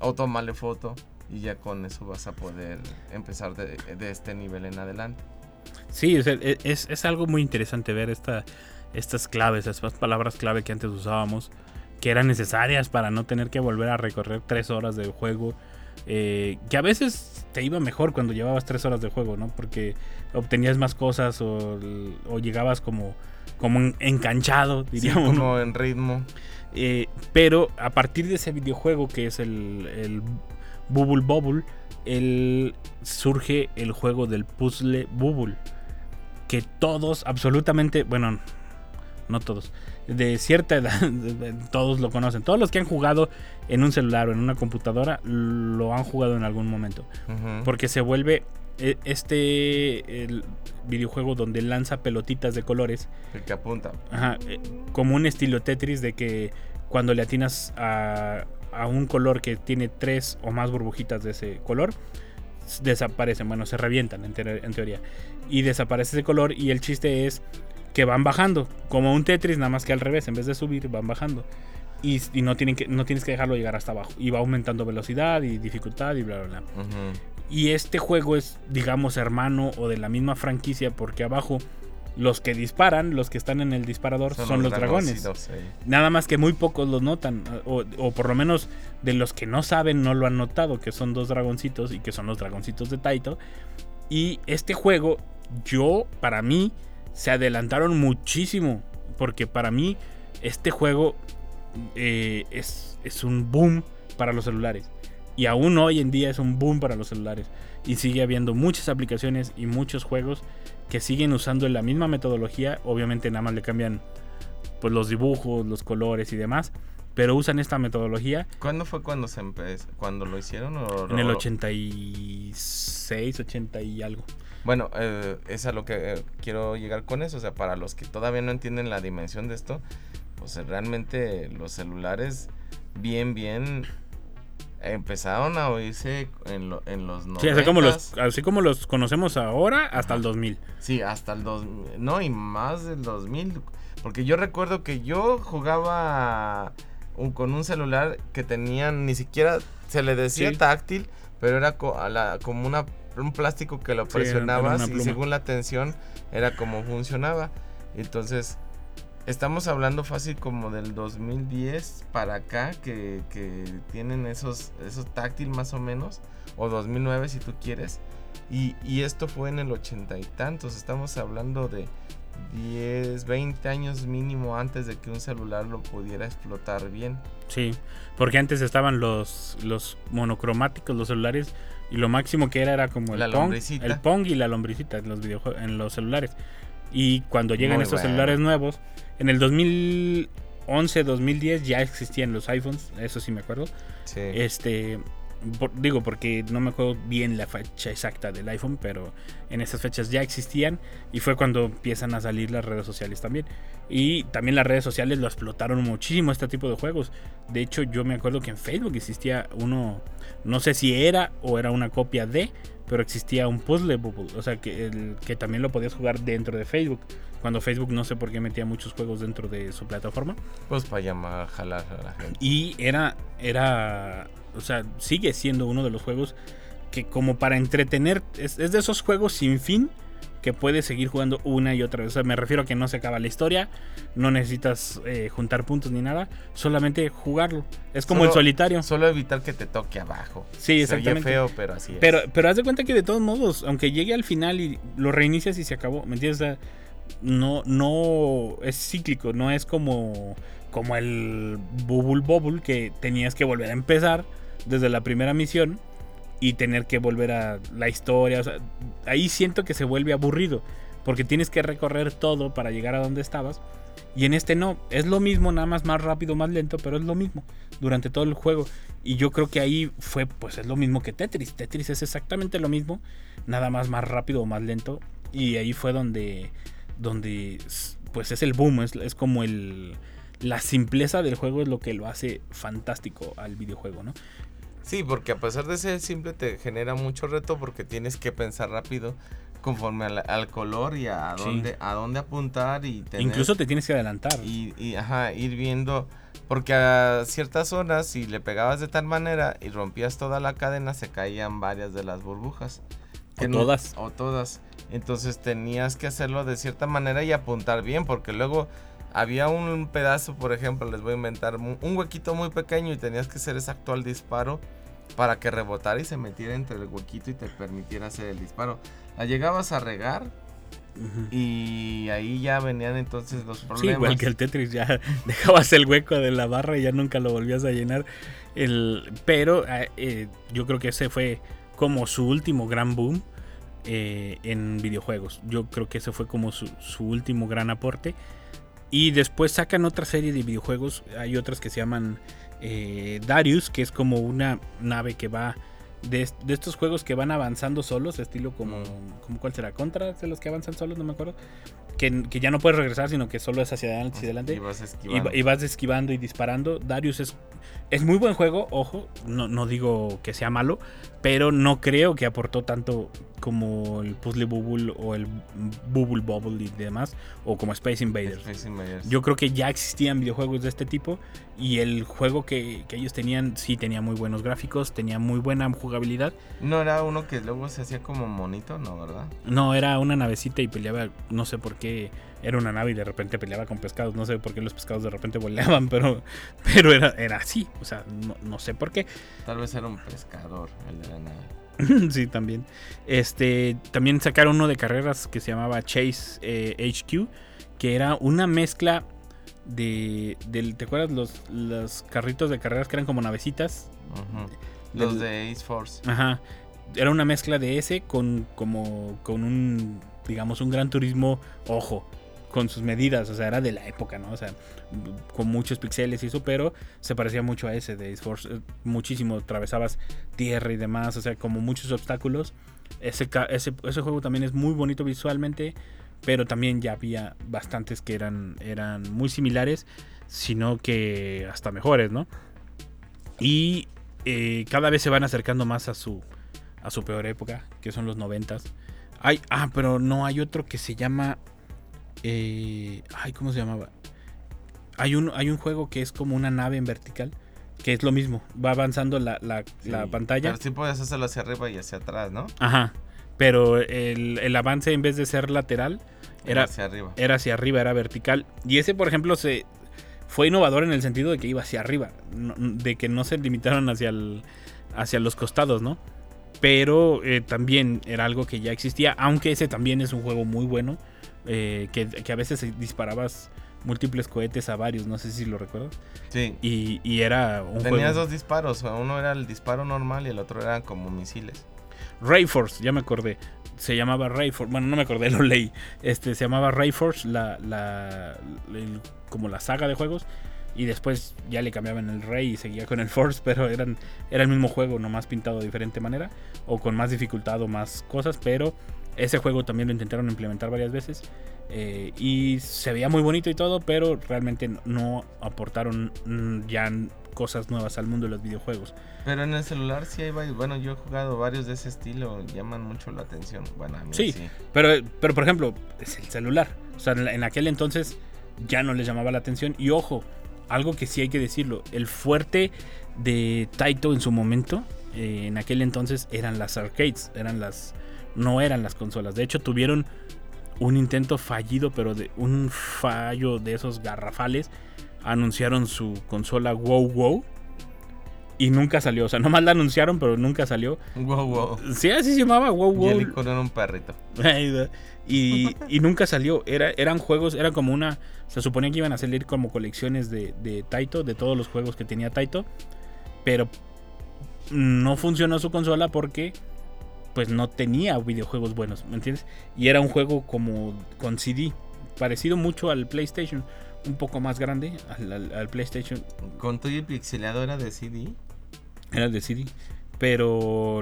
o tómale foto, y ya con eso vas a poder empezar de, de este nivel en adelante. Sí, sea, e- es, es algo muy interesante ver esta, estas claves, estas palabras clave que antes usábamos que eran necesarias para no tener que volver a recorrer tres horas de juego. eh, que a veces te iba mejor cuando llevabas tres horas de juego, ¿no? Porque obtenías más cosas o, o llegabas como, como en- enganchado, Sí, diríamos. ¿no? como en ritmo. Eh, pero a partir de ese videojuego que es el, el Bubble Bobble, el, surge el juego del puzzle Bubble. Que todos, absolutamente, bueno, no todos, de cierta edad, todos lo conocen. Todos los que han jugado en un celular o en una computadora lo han jugado en algún momento. Porque se vuelve este el videojuego donde lanza pelotitas de colores El que apunta. Ajá, eh, como un estilo Tetris de que cuando le atinas a, a un color que tiene tres o más burbujitas de ese color, desaparecen, bueno, se revientan en, teor- en teoría. Y desaparece ese color y el chiste es que van bajando, como un Tetris, nada más que al revés, en vez de subir, van bajando. Y, no, tienen que, no tienes que dejarlo llegar hasta abajo. Y va aumentando velocidad y dificultad y bla, bla, bla. Ujú. Y este juego es, digamos, hermano o de la misma franquicia porque abajo los que disparan, los que están en el disparador son, los dragones. eh. Nada más que muy pocos los notan, o, o por lo menos de los que no saben no lo han notado, que son dos dragoncitos y que son los dragoncitos de Taito. Y este juego, yo, para mí, se adelantaron muchísimo, porque para mí este juego eh, es, es un boom para los celulares. Y aún hoy en día es un boom para los celulares. Y sigue habiendo muchas aplicaciones y muchos juegos que siguen usando la misma metodología. Obviamente nada más le cambian pues, los dibujos, los colores y demás. Pero usan esta metodología ¿Cuándo fue cuando se empezó? ¿Cuándo lo hicieron? O, en el o- 86, 80 y algo. Bueno, eh, es a lo que eh, quiero llegar con eso. O sea, para los que todavía no entienden la dimensión de esto, pues realmente los celulares, bien, bien, empezaron a oírse en, lo- en los 90. Sí, así como, los, así como los conocemos ahora hasta el 2000. Sí, hasta el 2000. No, y más del 2000. Porque yo recuerdo que yo jugaba un- con un celular que tenían, ni siquiera se le decía Sí. táctil, pero era co- a la- como una, un plástico que lo presionabas y según la tensión era como funcionaba. Entonces, estamos hablando fácil como del 2010 para acá que, que tienen esos, esos táctil más o menos, o 2009 si tú quieres. Y, y esto fue en el ochenta y tantos. Estamos hablando de 10, 20 años mínimo antes de que un celular lo pudiera explotar bien. Sí, porque antes estaban los, los monocromáticos, los celulares, y lo máximo que era era como el La Pong, el Pong y la lombricita en los videojuegos, en los celulares. Y cuando llegan Muy estos bueno. celulares nuevos, en el 2011, 2010 ya existían los iPhones, eso sí me acuerdo. Sí. Este, por- digo porque no me acuerdo bien la fecha exacta del iPhone, pero en esas fechas ya existían y fue cuando empiezan a salir las redes sociales también. Y también las redes sociales lo explotaron muchísimo este tipo de juegos. De hecho, yo me acuerdo que en Facebook existía uno, no sé si era o era una copia de, pero existía un puzzle bubble, o sea que, el, que también lo podías jugar dentro de Facebook. Cuando Facebook no sé por qué metía muchos juegos dentro de su plataforma. Pues para llamar, jalar a la gente. Y era, era, o sea, sigue siendo uno de los juegos que como para entretener, es, es de esos juegos sin fin que puedes seguir jugando una y otra vez. O sea, me refiero a que no se acaba la historia, no necesitas eh, juntar puntos ni nada, solamente jugarlo. Es como el Solo- solitario. Solo evitar que te toque abajo. Sí, Se oye exactamente. feo, pero así es. Pero, pero haz de cuenta que de todos modos, aunque llegue al final y lo reinicias y se acabó, ¿me entiendes? O sea, no, no es cíclico, no es como, como el Bubble Bubble que tenías que volver a empezar desde la primera misión y tener que volver a la historia. O sea, ahí siento que se vuelve aburrido porque tienes que recorrer todo para llegar a donde estabas. Y en este no, es lo mismo, nada más más rápido, más lento, pero es lo mismo durante todo el juego. Y yo creo que ahí fue, pues es lo mismo que Tetris. Tetris es exactamente lo mismo, nada más más rápido o más lento. Y ahí fue donde, donde pues es el boom, es, es como el... La simpleza del juego es lo que lo hace fantástico al videojuego, ¿no? Sí, porque a pesar de ser simple te genera mucho reto porque tienes que pensar rápido conforme al, al color y a Sí. dónde a dónde apuntar y tener Incluso te tienes que adelantar. y, y, ajá, ir viendo porque a ciertas zonas si le pegabas de tal manera y rompías toda la cadena se caían varias de las burbujas. O no- todas. o todas. Entonces tenías que hacerlo de cierta manera y apuntar bien porque luego había un pedazo, por ejemplo, les voy a inventar, un huequito muy pequeño y tenías que ser exacto al disparo para que rebotara y se metiera entre el huequito y te permitiera hacer el disparo. La llegabas a regar Ujú. y ahí ya venían entonces los Sí, problemas. igual que el Tetris, ya dejabas el hueco de la barra y ya nunca lo volvías a llenar. El, pero eh, eh, yo creo que ese fue como su último gran boom eh, en videojuegos. Yo creo que ese fue como su, su último gran aporte. Y después sacan otra serie de videojuegos. Hay otras que se llaman eh, Darius, que es como una nave que va de, de estos juegos que van avanzando solos, estilo como, como ¿cuál será? Contra de los que avanzan solos, no me acuerdo. Que, que ya no puedes regresar, sino que solo es hacia adelante, hacia adelante. Y vas Y, esquivando. va- y vas esquivando y disparando. Darius es, es muy buen juego, ojo, no, no digo que sea malo, pero no creo que aportó tanto como el Puzzle Bubble o el Bubble Bubble y demás, o como Space Invaders. Space Invaders. Yo creo que ya existían videojuegos de este tipo y el juego que, que ellos tenían sí tenía muy buenos gráficos, tenía muy buena jugabilidad. No era uno que luego se hacía como monito, ¿no? ¿Verdad? No, era una navecita y peleaba, no sé por qué, era una nave y de repente peleaba con pescados, no sé por qué los pescados de repente volaban, pero, pero era, era así, o sea, no, no sé por qué. Tal vez era un pescador el de la nave. sí, también. Este, también sacaron uno de carreras que se llamaba Chase eh, HQ, que era una mezcla de, del, ¿te acuerdas los, los carritos de carreras que eran como navecitas? Los de Ace Force. Ajá. Era una mezcla de ese con como con un digamos un gran turismo ojo con sus medidas, o sea, era de la época, ¿no? O sea, con muchos pixeles y eso, pero se parecía mucho a ese de Force, eh, muchísimo, atravesabas tierra y demás, o sea, como muchos obstáculos. Ese juego también es muy bonito visualmente, pero también ya había bastantes que eran, eran muy similares, sino que hasta mejores, ¿no? Y eh, cada vez se van acercando más a su, a su peor época, que son los noventas. Hay, ah, pero no, hay otro que se llama... eh, ay, ¿cómo se llamaba? Hay un, hay un juego que es como una nave en vertical, que es lo mismo, va avanzando la, la- pantalla. Pero sí podías hacerlo hacia arriba y hacia atrás, ¿no? Ajá, pero el, el avance en vez de ser lateral, era, hacia arriba. era hacia arriba, era vertical. Y ese, por ejemplo, se fue innovador en el sentido de que iba hacia arriba, no- de que no se limitaron hacia, el, hacia los costados, ¿no? Pero eh, también era algo que ya existía, aunque ese también es un juego muy bueno, eh, que, que a veces disparabas múltiples cohetes a varios, no sé si lo recuerdas. Sí. Y, y era un Tenías juego... dos disparos. Uno era el disparo normal y el otro eran como misiles. Rayforce, ya me acordé. Se llamaba Rayforce. Bueno, no me acordé, lo leí. Este, se llamaba Rayforce, la, la, el- como la saga de juegos. Y después ya le cambiaban el Ray y seguía con el Force, pero eran, era el mismo juego, nomás pintado de diferente manera. O con más dificultad o más cosas. Pero ese juego también lo intentaron implementar varias veces. eh, y se veía muy bonito y todo, pero realmente no aportaron mm, ya cosas nuevas al mundo de los videojuegos. Pero en el celular sí hay varios. Bueno, yo he jugado varios de ese estilo. Llaman mucho la atención. Bueno, a mí Sí. sí. Pero, pero por ejemplo, es el celular. O sea, en aquel entonces ya no les llamaba la atención. Y ojo, algo que sí hay que decirlo, el fuerte de Taito en su momento, eh, en aquel entonces eran las arcades, eran las, no eran las consolas. De hecho, tuvieron un intento fallido, pero de un fallo de esos garrafales. Anunciaron su consola WoW WoW. Y nunca salió. O sea, nomás la anunciaron, pero nunca salió. Wow, wow. Sí, así se llamaba WoW Y el WoW. icono era un perrito. Y, y nunca salió. Era, eran juegos, era como una. Se suponía que iban a salir como colecciones de, de Taito, de todos los juegos que tenía Taito. Pero no funcionó su consola porque pues no tenía videojuegos buenos, ¿me entiendes? Y era un juego como con CD, parecido mucho al PlayStation, un poco más grande al, al- al PlayStation, Con todo y pixelado era de CD. era de CD, pero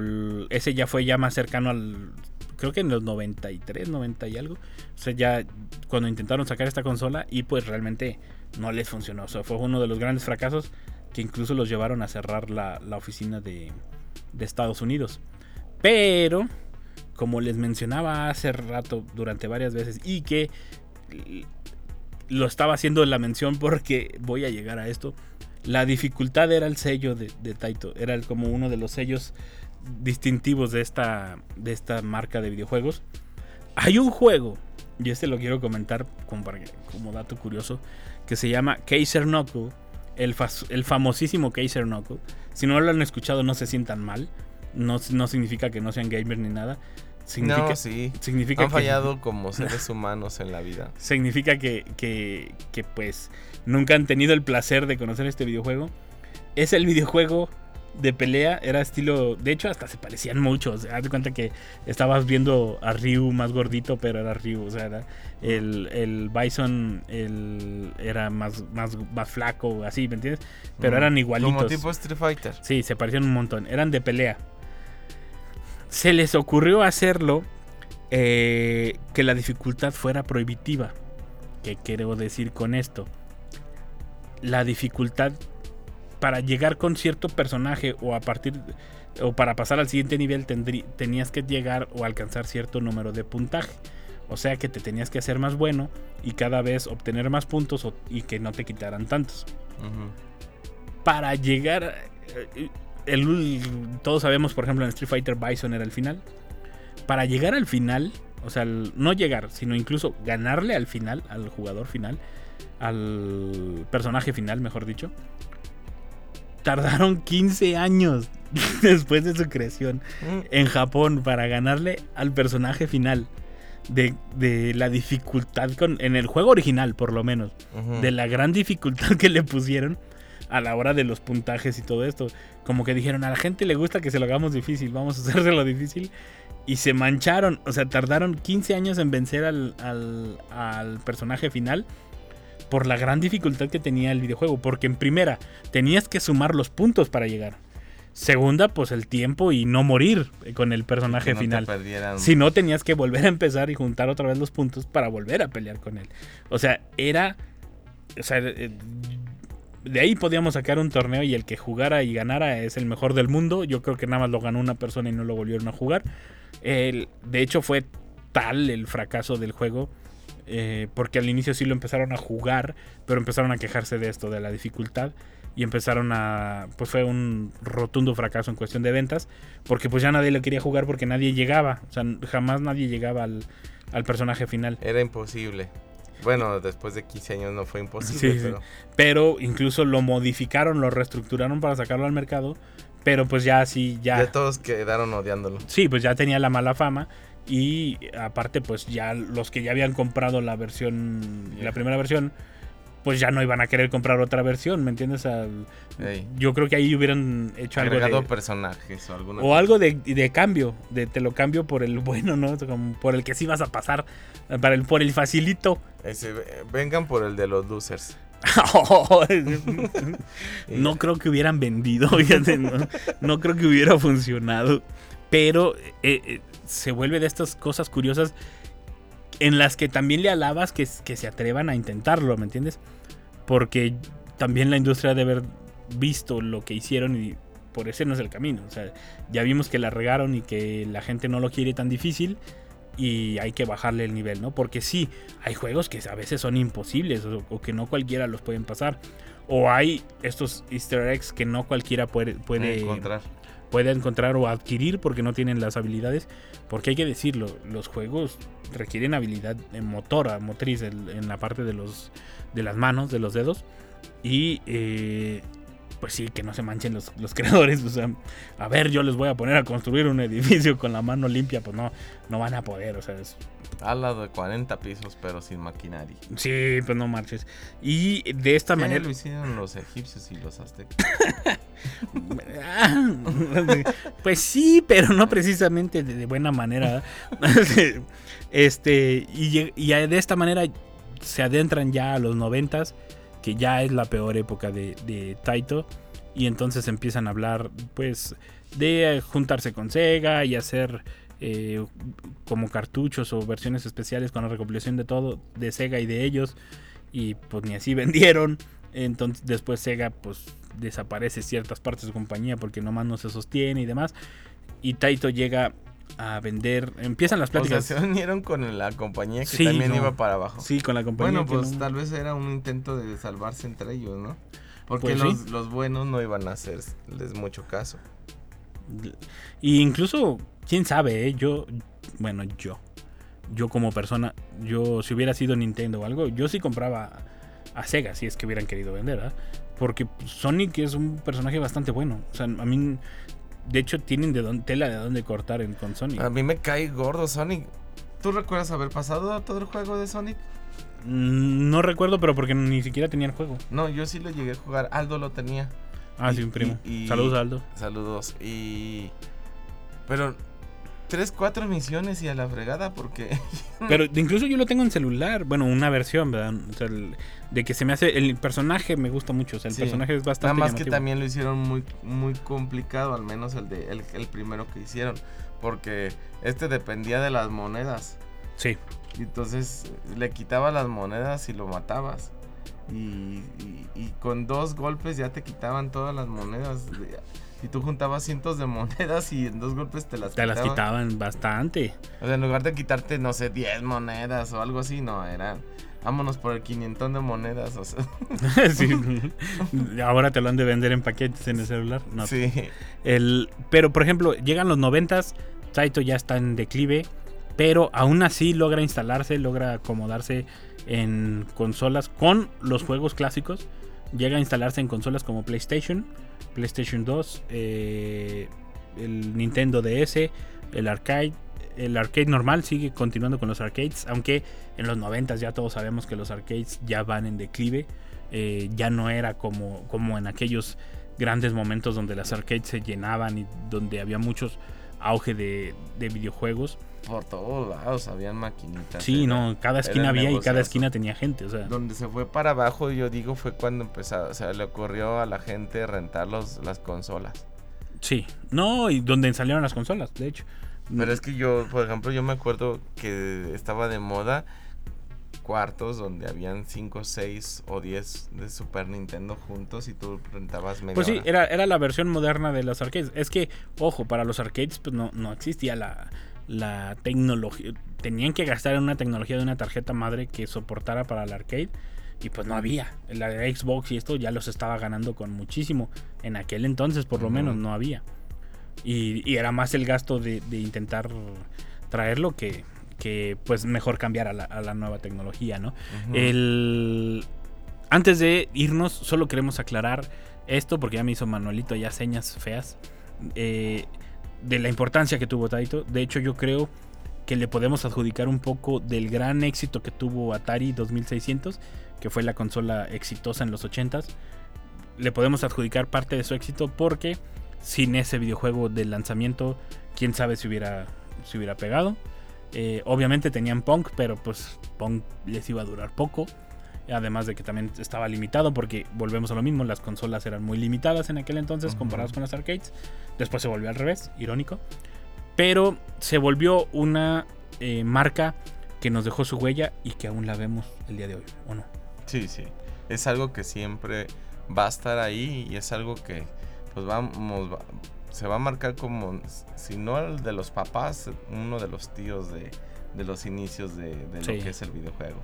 ese ya fue ya más cercano al creo que en los 93, 90 y algo. O sea, ya cuando intentaron sacar esta consola y pues realmente no les funcionó. O sea, fue uno de los grandes fracasos que incluso los llevaron a cerrar la, la oficina de, de Estados Unidos. Pero, como les mencionaba hace rato durante varias veces y que lo estaba haciendo en la mención porque voy a llegar a esto. La dificultad era el sello de, de Taito. Era como uno de los sellos distintivos de esta, de esta marca de videojuegos. Hay un juego y este lo quiero comentar como, como dato curioso, que se llama Kaiser Knuckle, el, el famosísimo Kaiser Knuckle. Si no lo han escuchado, no se sientan mal. No, no significa que no sean gamers ni nada. Significa, no, sí. significa Han que- fallado como seres humanos en la vida. significa que, que, que, pues nunca han tenido el placer de conocer este videojuego. Es el videojuego de pelea, era estilo, de hecho hasta se parecían mucho, o sea, haz de cuenta que estabas viendo a Ryu más gordito, pero era Ryu, o sea, era el, el Bison el, era más, más, más flaco, así, ¿me entiendes? Pero Mm. eran igualitos. Como tipo Street Fighter. Sí, se parecían un montón. Eran de pelea. Se les ocurrió hacerlo eh, que la dificultad fuera prohibitiva. ¿Qué quiero decir con esto? La dificultad para llegar con cierto personaje o a partir o para pasar al siguiente nivel tendrí- tenías que llegar o alcanzar cierto número de puntaje. O sea que te tenías que hacer más bueno y cada vez obtener más puntos o- y que no te quitaran tantos para llegar. El- todos sabemos, por ejemplo, en Street Fighter Bison era el final. Para llegar al final, o sea, no llegar, sino incluso ganarle al final, al jugador final, al personaje final, mejor dicho, tardaron 15 años después de su creación Mm, en Japón para ganarle al personaje final. De, de la dificultad con, en el juego original, por lo menos de la gran dificultad que le pusieron a la hora de los puntajes y todo esto. Como que dijeron, a la gente le gusta que se lo hagamos difícil, vamos a hacérselo difícil. Y se mancharon, o sea, tardaron 15 años en vencer al, al, al personaje final por la gran dificultad que tenía el videojuego. Porque en primera, tenías que sumar los puntos para llegar. Segunda, pues el tiempo y no morir con el personaje no final. Si no, tenías que volver a empezar y juntar otra vez los puntos para volver a pelear con él. O sea, era. O sea, eh, de ahí podíamos sacar un torneo y el que jugara y ganara es el mejor del mundo. Yo creo que nada más lo ganó una persona y no lo volvieron a jugar. El- de hecho, fue tal el fracaso del juego. eh, porque al inicio sí lo empezaron a jugar, pero empezaron a quejarse de esto, de la dificultad. Y empezaron a. Pues fue un rotundo fracaso en cuestión de ventas. Porque pues ya nadie lo quería jugar porque nadie llegaba. O sea, jamás nadie llegaba al, al personaje final. Era imposible. Bueno, después de 15 años no fue imposible, Sí, sí. pero incluso lo modificaron, lo reestructuraron para sacarlo al mercado. Pero pues ya sí, ya. ya todos quedaron odiándolo. Sí, pues ya tenía la mala fama. Y aparte, pues ya los que ya habían comprado la versión, la primera versión, pues ya no iban a querer comprar otra versión, ¿me entiendes? Al- yo creo que ahí hubieran hecho algo de, personajes o alguna o cosa. algo de, de cambio, de te lo cambio por el bueno, ¿no? Como por el que sí vas a pasar, para el, por el facilito. Ese, vengan por el de los losers. no creo que hubieran vendido, fíjate, no, no creo que hubiera funcionado. Pero eh, eh, se vuelve de estas cosas curiosas en las que también le alabas que, que se atrevan a intentarlo, ¿me entiendes? Porque también la industria debe haber visto lo que hicieron y por ese no es el camino. O sea, ya vimos que la regaron y que la gente no lo quiere tan difícil y hay que bajarle el nivel, ¿no? Porque sí, hay juegos que a veces son imposibles o, que no cualquiera los pueden pasar. O hay estos easter eggs que no cualquiera puede, puede encontrar. Puede encontrar o adquirir porque no tienen las habilidades. Porque hay que decirlo, los juegos requieren habilidad en motora, motriz, en la parte de los de las manos, de los dedos. Y eh, pues sí, que no se manchen los, los creadores. O sea, a ver, yo les voy a poner a construir un edificio con la mano limpia, pues no, no van a poder. O sea, es- Ala de 40 pisos, pero sin maquinaria. sí, pues no marches. Y de esta Eh, manera. lo hicieron los egipcios y los aztecas. Pues sí, pero no precisamente de, de buena manera. este, y, y de esta manera se adentran ya a los noventas, que ya es la peor época de, de Taito. Y entonces empiezan a hablar, pues, de juntarse con Sega y hacer eh, como cartuchos o versiones especiales con la recopilación de todo, de Sega y de ellos. Y pues ni así vendieron. Entonces después Sega pues desaparece ciertas partes de su compañía porque nomás no se sostiene y demás. Y Taito llega a vender, empiezan las O sea, pláticas. se unieron con la compañía que Sí, también no. iba para abajo. sí, con la compañía. Bueno, pues no- tal vez era un intento de salvarse entre ellos, ¿no? Porque Pues los, sí. los buenos no iban a hacerles mucho caso. Y incluso, quién sabe, eh? yo, bueno, yo. yo como persona, yo si hubiera sido Nintendo o algo, yo sí compraba a Sega si es que hubieran querido vender, ¿verdad? Porque Sonic es un personaje bastante bueno. O sea, a mí, de hecho, tienen de dónde- tela de dónde cortar en, con Sonic. A mí me cae gordo Sonic. ¿Tú recuerdas haber pasado todo el juego de Sonic? Mm, No recuerdo, pero porque ni siquiera tenía el juego. No, yo sí lo llegué a jugar. Aldo lo tenía. Ah, Y- sí, un primo. y- y- Saludos, Aldo. Saludos. Y. Pero. Tres, cuatro misiones y a la fregada porque. Pero incluso yo lo tengo en celular. Bueno, una versión, ¿verdad? O sea, el- de que se me hace. El personaje me gusta mucho. O sea, el Sí. personaje es Nada bastante. más que también lo hicieron muy, muy complicado, al menos el, de, el, el primero que hicieron. Porque este dependía de las monedas. Sí. Y entonces le quitabas las monedas y lo matabas. Y, y- y con dos golpes ya te quitaban todas las monedas. Y tú juntabas cientos de monedas y en dos golpes te las Te las quitaban. quitaban bastante. O sea, en lugar de quitarte, no sé, 10 monedas o algo así, no, eran. Vámonos por el 500 de monedas, o sea. sí. Ahora te lo han de vender en paquetes en el celular. No. Sí. El, pero, por ejemplo, llegan los noventas, Taito ya está en declive, pero aún así logra instalarse, logra acomodarse en consolas con los juegos clásicos. Llega a instalarse en consolas como PlayStation, PlayStation 2, eh, el Nintendo DS, el arcade. El arcade normal sigue continuando con los arcades, aunque en los 90 ya todos sabemos que los arcades ya van en declive. eh, ya no era como, como en aquellos grandes momentos donde las arcades se llenaban y donde había muchos auge de, de videojuegos. Por todos lados habían maquinitas. Sí, era- no, cada esquina había y cada esquina tenía gente, o sea. Donde se fue para abajo, yo digo, fue cuando empezó, o sea, le ocurrió a la gente rentar los, las consolas. Sí, no, y donde salieron las consolas, de hecho. Pero es que yo, por ejemplo, yo me acuerdo que estaba de moda cuartos donde habían 5, 6 o 10 de Super Nintendo juntos y tú rentabas media Pues sí, hora. era, era la versión moderna de los arcades. Es que, ojo, para los arcades pues no, no existía la, la tecnología. Tenían que gastar en una tecnología de una tarjeta madre que soportara para el arcade. Y pues no había. La de Xbox y esto ya los estaba ganando con muchísimo. En aquel entonces por lo menos no había. Y, y era más el gasto de, de intentar traerlo que, que pues mejor cambiar a la, a la nueva tecnología, ¿no? El... Antes de irnos, solo queremos aclarar esto, porque ya me hizo Manuelito ya señas feas, eh, de la importancia que tuvo Taito. De hecho, yo creo que le podemos adjudicar un poco del gran éxito que tuvo Atari 2600, que fue la consola exitosa en los 80s. Le podemos adjudicar parte de su éxito porque sin ese videojuego de lanzamiento, quién sabe si hubiera, si hubiera pegado. Eh, obviamente tenían Punk, pero pues Punk les iba a durar poco. Además de que también estaba limitado porque volvemos a lo mismo, las consolas eran muy limitadas en aquel entonces comparadas con las arcades. Después se volvió al revés, irónico. Pero se volvió una eh, marca que nos dejó su huella y que aún la vemos el día de hoy, ¿o no? Sí, sí. Es algo que siempre va a estar ahí y es algo que pues vamos va- se va a marcar como si no el de los papás, uno de los tíos de, de los inicios de, de Sí. lo que es el videojuego.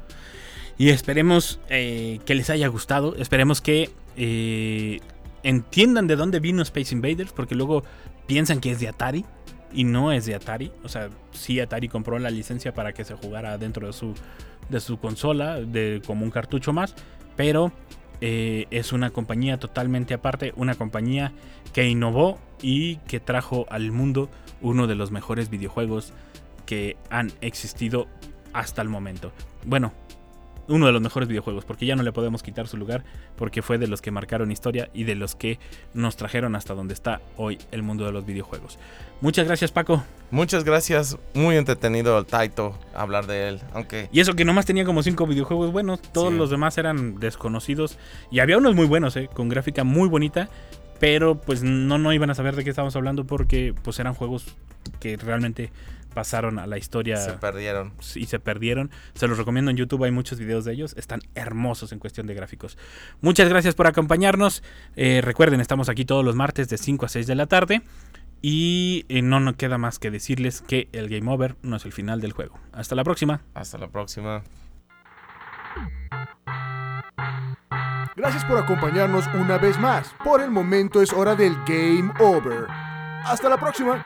Y esperemos eh, que les haya gustado. Esperemos que eh, entiendan de dónde vino Space Invaders. Porque luego piensan que es de Atari. Y no es de Atari. O sea, sí Atari compró la licencia para que se jugara dentro de su, de su consola. De, como un cartucho más. Pero eh, es una compañía totalmente aparte. Una compañía que innovó y que trajo al mundo uno de los mejores videojuegos que han existido hasta el momento. Bueno, uno de los mejores videojuegos, porque ya no le podemos quitar su lugar, porque fue de los que marcaron historia y de los que nos trajeron hasta donde está hoy el mundo de los videojuegos. Muchas gracias Paco. Muchas gracias, muy entretenido el Taito hablar de él, aunque Y eso que nomás tenía como cinco videojuegos buenos, todos Sí. los demás eran desconocidos y había unos muy buenos, eh, con gráfica muy bonita, pero pues no, no iban a saber de qué estábamos hablando porque pues eran juegos que realmente pasaron a la historia se perdieron. y se perdieron. Se los recomiendo en YouTube, hay muchos videos de ellos. Están hermosos en cuestión de gráficos. Muchas gracias por acompañarnos. Eh, recuerden, estamos aquí todos los martes de 5 a 6 de la tarde. Y eh, no nos queda más que decirles que el Game Over no es el final del juego. Hasta la próxima. Hasta la próxima. Gracias por acompañarnos una vez más. Por el momento es hora del Game Over. Hasta la próxima.